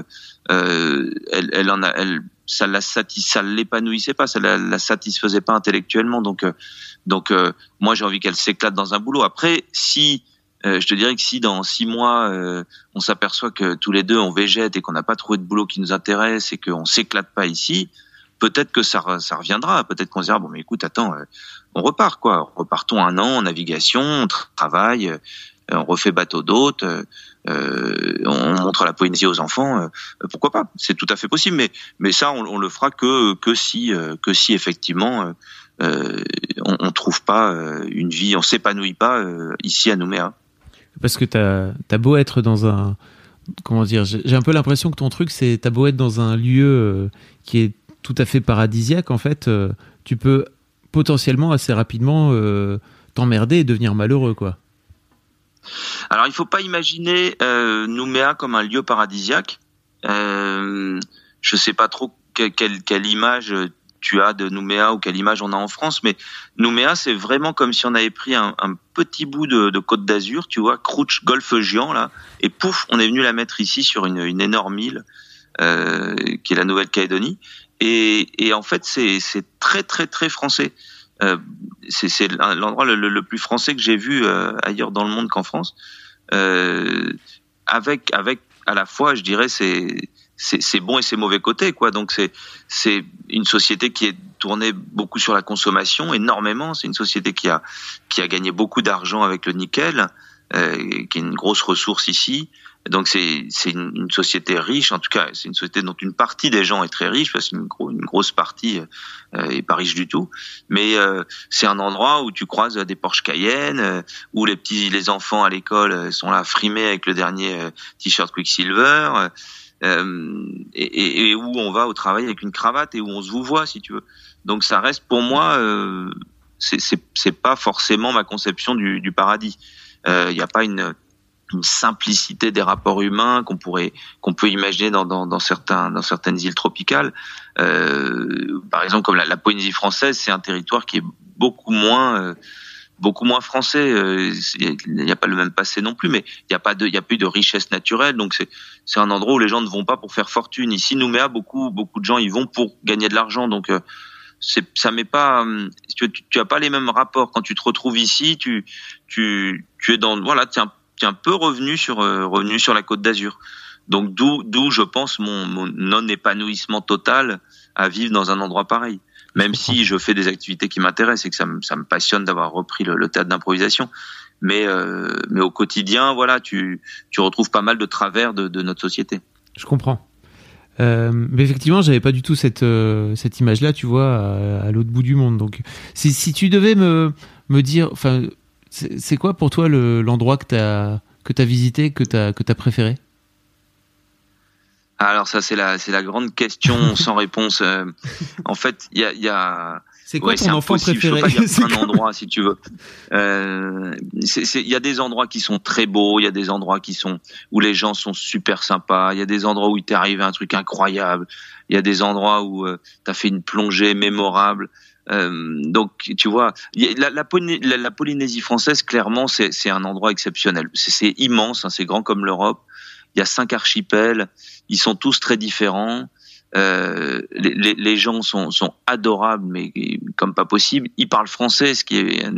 elle, elle en a, elle, ça la ça l'épanouissait pas, ça la, la, satisfaisait pas intellectuellement. Donc, donc moi j'ai envie qu'elle s'éclate dans un boulot. Après, si Euh, je te dirais que si dans six mois euh, on s'aperçoit que tous les deux on végète et qu'on n'a pas trouvé de boulot qui nous intéresse et qu'on s'éclate pas ici, peut-être que ça, reviendra. Peut-être qu'on se dira bon mais écoute attends, euh, on repart quoi. Repartons un an en navigation, on travaille, on refait bateau d'hôte, on montre la poésie aux enfants. pourquoi pas? C'est tout à fait possible. Mais mais ça on, on le fera que que si que si effectivement on, on trouve pas une vie, on s'épanouit pas ici à Nouméa parce que t'as as beau être dans un comment dire j'ai un peu l'impression que ton truc c'est t'as beau être dans un lieu euh, qui est tout à fait paradisiaque en fait euh, tu peux potentiellement assez rapidement euh, t'emmerder et devenir malheureux quoi. Alors il faut pas imaginer Nouméa comme un lieu paradisiaque. Je sais pas trop quelle, quelle image tu as de Nouméa ou quelle image on a en France, mais Nouméa, c'est vraiment comme si on avait pris un, petit bout de, Côte d'Azur, tu vois, Crouch, golfe géant, là, et pouf, on est venu la mettre ici sur une, énorme île, euh, qui est la Nouvelle-Calédonie. Et, en fait, c'est très, très, très français. Euh, c'est l'endroit le, plus français que j'ai vu euh, ailleurs dans le monde qu'en France. avec, avec à la fois, je dirais, c'est c'est bon et c'est mauvais côté quoi. Donc c'est c'est une société qui est tournée beaucoup sur la consommation énormément. C'est une société qui a qui a gagné beaucoup d'argent avec le nickel euh, qui est une grosse ressource ici. Donc c'est c'est une, société riche. En tout cas c'est une société dont une partie des gens est très riche parce qu'une une grosse partie euh, est pas riche du tout. Mais euh, c'est un endroit où tu croises des Porsche Cayenne euh, où les petits les enfants à l'école sont là frimés avec le dernier t-shirt Quicksilver euh, et, où on va au travail avec une cravate et où on se vous voit si tu veux. Donc ça reste pour moi, euh, c'est pas forcément ma conception du, paradis. Il euh, n'y a pas une, simplicité des rapports humains qu'on pourrait qu'on peut imaginer dans, certaines îles tropicales. Euh, par exemple, comme la, la Polynésie française, c'est un territoire qui est beaucoup moins beaucoup moins français. Euh, il n'y a pas le même passé non plus, mais il n'y a pas de, il y a plus de richesse naturelle. Donc c'est, c'est un endroit où les gens ne vont pas pour faire fortune. Ici, Nouméa, beaucoup, beaucoup de gens y vont pour gagner de l'argent. Donc euh, c'est, ça met pas, euh, tu, tu, as pas les mêmes rapports quand tu te retrouves ici. Tu, tu, tu es dans, voilà, tu es un, peu revenu sur, revenu sur la Côte d'Azur. Donc d'où, d'où je pense mon, mon non épanouissement total à vivre dans un endroit pareil même si je fais des activités qui m'intéressent et que ça me, ça me passionne d'avoir repris le, le théâtre d'improvisation. Mais, euh, mais au quotidien, voilà, tu, tu retrouves pas mal de travers de, de notre société. Je comprends. Euh, mais effectivement, j'avais pas du tout cette, euh, cette image-là, tu vois, à, l'autre bout du monde. Donc, si, si tu devais me, me dire, enfin, c'est quoi pour toi l'endroit que tu as, que as visité, que tu as, que as préféré? Alors ça c'est la c'est la grande question [LAUGHS] sans réponse. Euh, en fait, il y a, y a c'est quoi ton enfant préféré Je peux pas dire [LAUGHS] un endroit si tu veux. Euh, il y a des endroits qui sont très beaux, il y a des endroits qui sont où les gens sont super sympas, il y a des endroits où il t'est arrivé un truc incroyable, il y a des endroits où euh, tu as fait une plongée mémorable. Euh, donc, tu vois, la, la, la, Polynésie française, clairement, c'est un endroit exceptionnel. C'est immense, hein, c'est grand comme l'Europe. Il y a cinq archipels, ils sont tous très différents. Euh, les, les, gens sont, sont, adorables, mais comme pas possible. Ils parlent français, ce qui est un,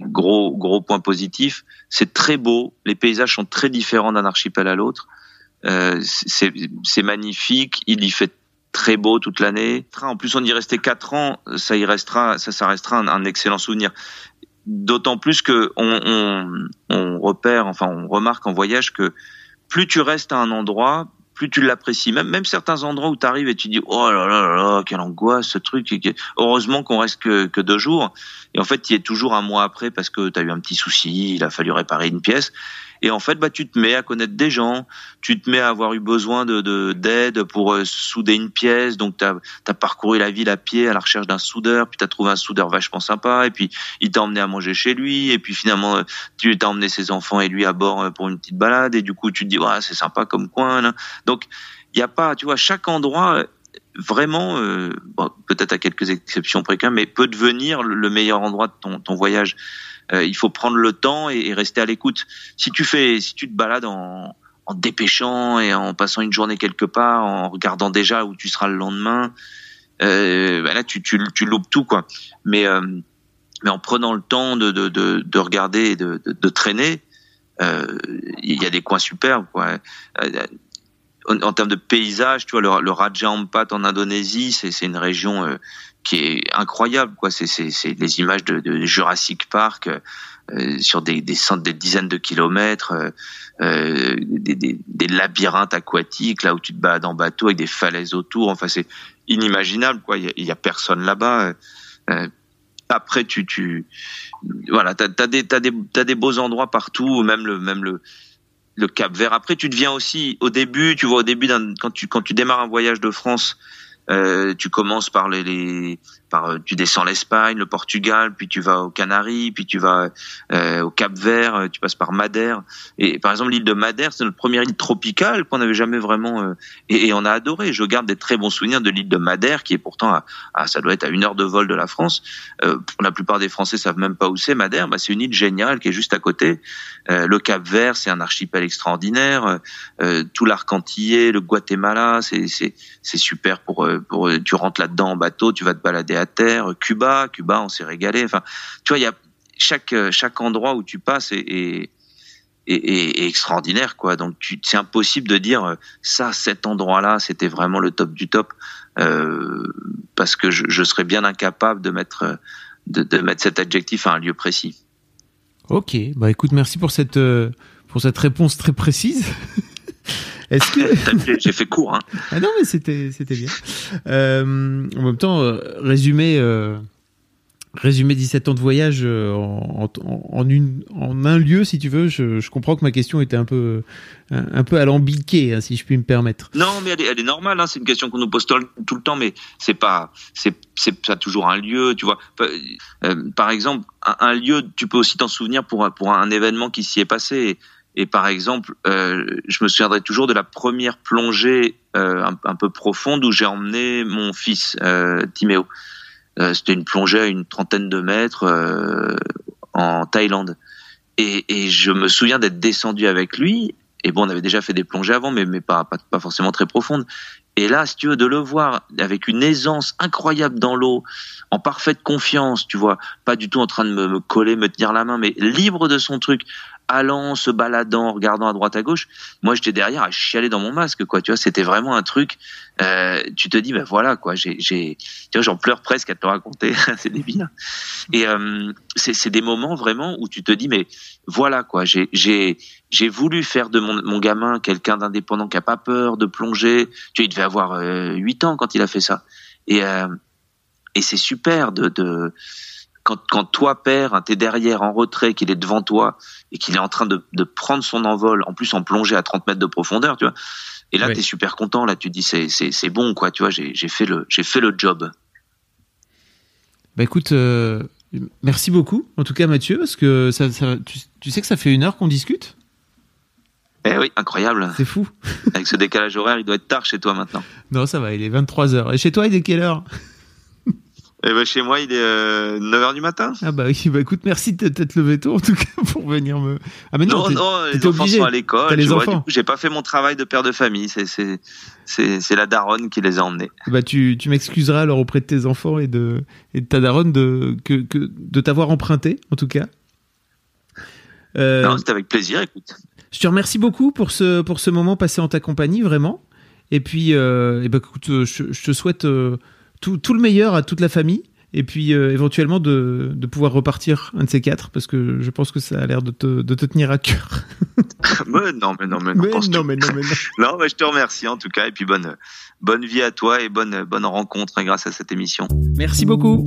gros gros point positif. C'est très beau. Les paysages sont très différents d'un archipel à l'autre. Euh, c'est magnifique. Il y fait très beau toute l'année. En plus, on y restait quatre ans. Ça y restera, ça, ça restera un, un excellent souvenir. D'autant plus que on, on, on repère, enfin, on remarque en voyage que plus tu restes à un endroit, plus tu l'apprécies. Même, même certains endroits où tu arrives et tu dis oh là là là, quelle angoisse ce truc. Heureusement qu'on reste que, que deux jours. Et en fait, tu y es toujours un mois après parce que tu as eu un petit souci, il a fallu réparer une pièce. Et en fait, bah, tu te mets à connaître des gens, tu te mets à avoir eu besoin de d'aide pour euh, souder une pièce. Donc, tu as, parcouru la ville à pied à la recherche d'un soudeur, puis tu as trouvé un soudeur vachement sympa, et puis il t'a emmené à manger chez lui, et puis finalement, euh, tu t'as emmené ses enfants et lui à bord euh, pour une petite balade, et du coup, tu te dis, ouais, c'est sympa comme coin. Là. Donc, il y a pas, tu vois, chaque endroit vraiment, bon, peut-être à quelques exceptions près mais peut devenir le meilleur endroit de ton, voyage. Euh, il faut prendre le temps et, rester à l'écoute. Si tu fais, si tu te balades en, en dépêchant et en passant une journée quelque part, en regardant déjà où tu seras le lendemain, euh, bah là tu, tu, tu loupes tout quoi. Mais euh, mais en prenant le temps de, de, de, de regarder et de, de, de traîner, il y a des coins superbes. Quoi. En, termes de paysage, tu vois, le, le Raja Ampat en Indonésie, c'est une région qui est incroyable. Quoi, c'est les images de, de Jurassic Park. Euh, sur des, des, des dizaines de kilomètres, euh, euh, des, des, des, labyrinthes aquatiques là où tu te balades en bateau avec des falaises autour. Enfin, c'est inimaginable quoi. Il y a, personne là-bas. après, tu, tu, voilà, t'as as des, t'as des, t'as des beaux endroits partout, même le, même le, le Cap Vert. Après, tu deviens aussi au début, tu vois, au début quand tu quand tu démarres un voyage de France, euh, tu commences par les, les euh, tu descends l'Espagne, le Portugal, puis tu vas aux Canaries, puis tu vas euh, au Cap Vert, euh, tu passes par Madère. Et par exemple l'île de Madère, c'est notre première île tropicale qu'on n'avait jamais vraiment et, on a adoré. Je garde des très bons souvenirs de l'île de Madère, qui est pourtant à, ça doit être à une heure de vol de la France. la plupart des Français savent même pas où c'est Madère. Bah, c'est une île géniale qui est juste à côté. le Cap Vert, c'est un archipel extraordinaire. tout l'arc le Guatemala, c'est super pour pour tu rentres là-dedans en bateau, tu vas te balader à terre, Cuba, Cuba, on s'est régalé. Enfin, tu vois, chaque chaque endroit où tu passes est, extraordinaire, quoi. Donc, c'est impossible de dire ça, cet endroit-là, c'était vraiment le top du top, euh, parce que je, serais bien incapable de mettre de, mettre cet adjectif à un lieu précis. Ok, bah écoute, merci pour cette euh, pour cette réponse très précise. [LAUGHS] Est-ce que j'ai fait court hein. [LAUGHS] Ah non mais c'était c'était bien. Euh, en même temps, euh, résumé euh, résumé 17 ans de voyage euh, en, en, une, en un lieu, si tu veux. Je, je, comprends que ma question était un peu, un, peu alambiquée, hein, si je puis me permettre. Non, mais elle est, elle est normale. Hein, c'est une question qu'on nous pose tout, le temps, mais c'est pas, c'est, c'est ça toujours un lieu, tu vois. par exemple, un, un, lieu, tu peux aussi t'en souvenir pour pour un événement qui s'y est passé. Et par exemple, euh, je me souviendrai toujours de la première plongée euh, un, peu profonde où j'ai emmené mon fils euh, Timéo. C'était une plongée à une trentaine de mètres en Thaïlande. Et, et, je me souviens d'être descendu avec lui. Et bon, on avait déjà fait des plongées avant, mais, pas, forcément très profondes. Et là, si tu veux, de le voir avec une aisance incroyable dans l'eau, en parfaite confiance, tu vois, pas du tout en train de me, coller, me tenir la main, mais libre de son truc, allant, se baladant, regardant à droite à gauche. Moi, j'étais derrière à chialer dans mon masque, quoi. Tu vois, c'était vraiment un truc. Euh, tu te dis, ben voilà, quoi. J'ai, tu vois, j'en pleure presque à te le raconter. [LAUGHS] c'est débile. Et euh, c'est, c'est des moments vraiment où tu te dis, mais voilà, quoi. J'ai, j'ai, j'ai voulu faire de mon, mon gamin quelqu'un d'indépendant qui a pas peur de plonger. Tu vois, il devait avoir euh, 8 ans quand il a fait ça. Et euh, et c'est super de, de quand, quand toi, père, hein, t'es derrière en retrait, qu'il est devant toi et qu'il est en train de, de, prendre son envol, en plus en plongée à 30 mètres de profondeur, tu vois. Et là, tu t'es super content. Là, tu te dis c'est bon, quoi. Tu vois, j'ai fait le j'ai fait le job. Bah écoute, euh, merci beaucoup, en tout cas Mathieu, parce que ça, ça tu, tu, sais que ça fait une heure qu'on discute? Eh oui, incroyable. C'est fou. Avec ce décalage horaire, il doit être tard chez toi maintenant. Non, ça va, il est 23 h Et chez toi, il est quelle heure? Eh ben chez moi, il est 9h euh, du matin. Ah bah oui, bah écoute, merci de t'être levé tôt en tout cas [LAUGHS] pour venir me. Ah mais non, non, non les enfants obligé. sont à l'école. Les enfants. J'ai pas fait mon travail de père de famille. C'est c'est c'est la daronne qui les a emmenés. Bah tu tu m'excuseras alors auprès de tes enfants et de et de ta daronne de que, que de t'avoir emprunté en tout cas. Euh, non, c'était avec plaisir. Écoute. Je te remercie beaucoup pour ce pour ce moment passé en ta compagnie vraiment. Et puis, euh, et bah, écoute, je, je te souhaite euh, tout, tout, le meilleur à toute la famille. Et puis euh, éventuellement de, de, pouvoir repartir un de ces quatre, parce que je pense que ça a l'air de te, de te tenir à cœur. [LAUGHS] mais non, mais non, mais non. Mais non, mais non, mais non. [LAUGHS] non, mais je te remercie en tout cas, et puis bonne, bonne vie à toi et bonne, bonne rencontre grâce à cette émission. Merci beaucoup.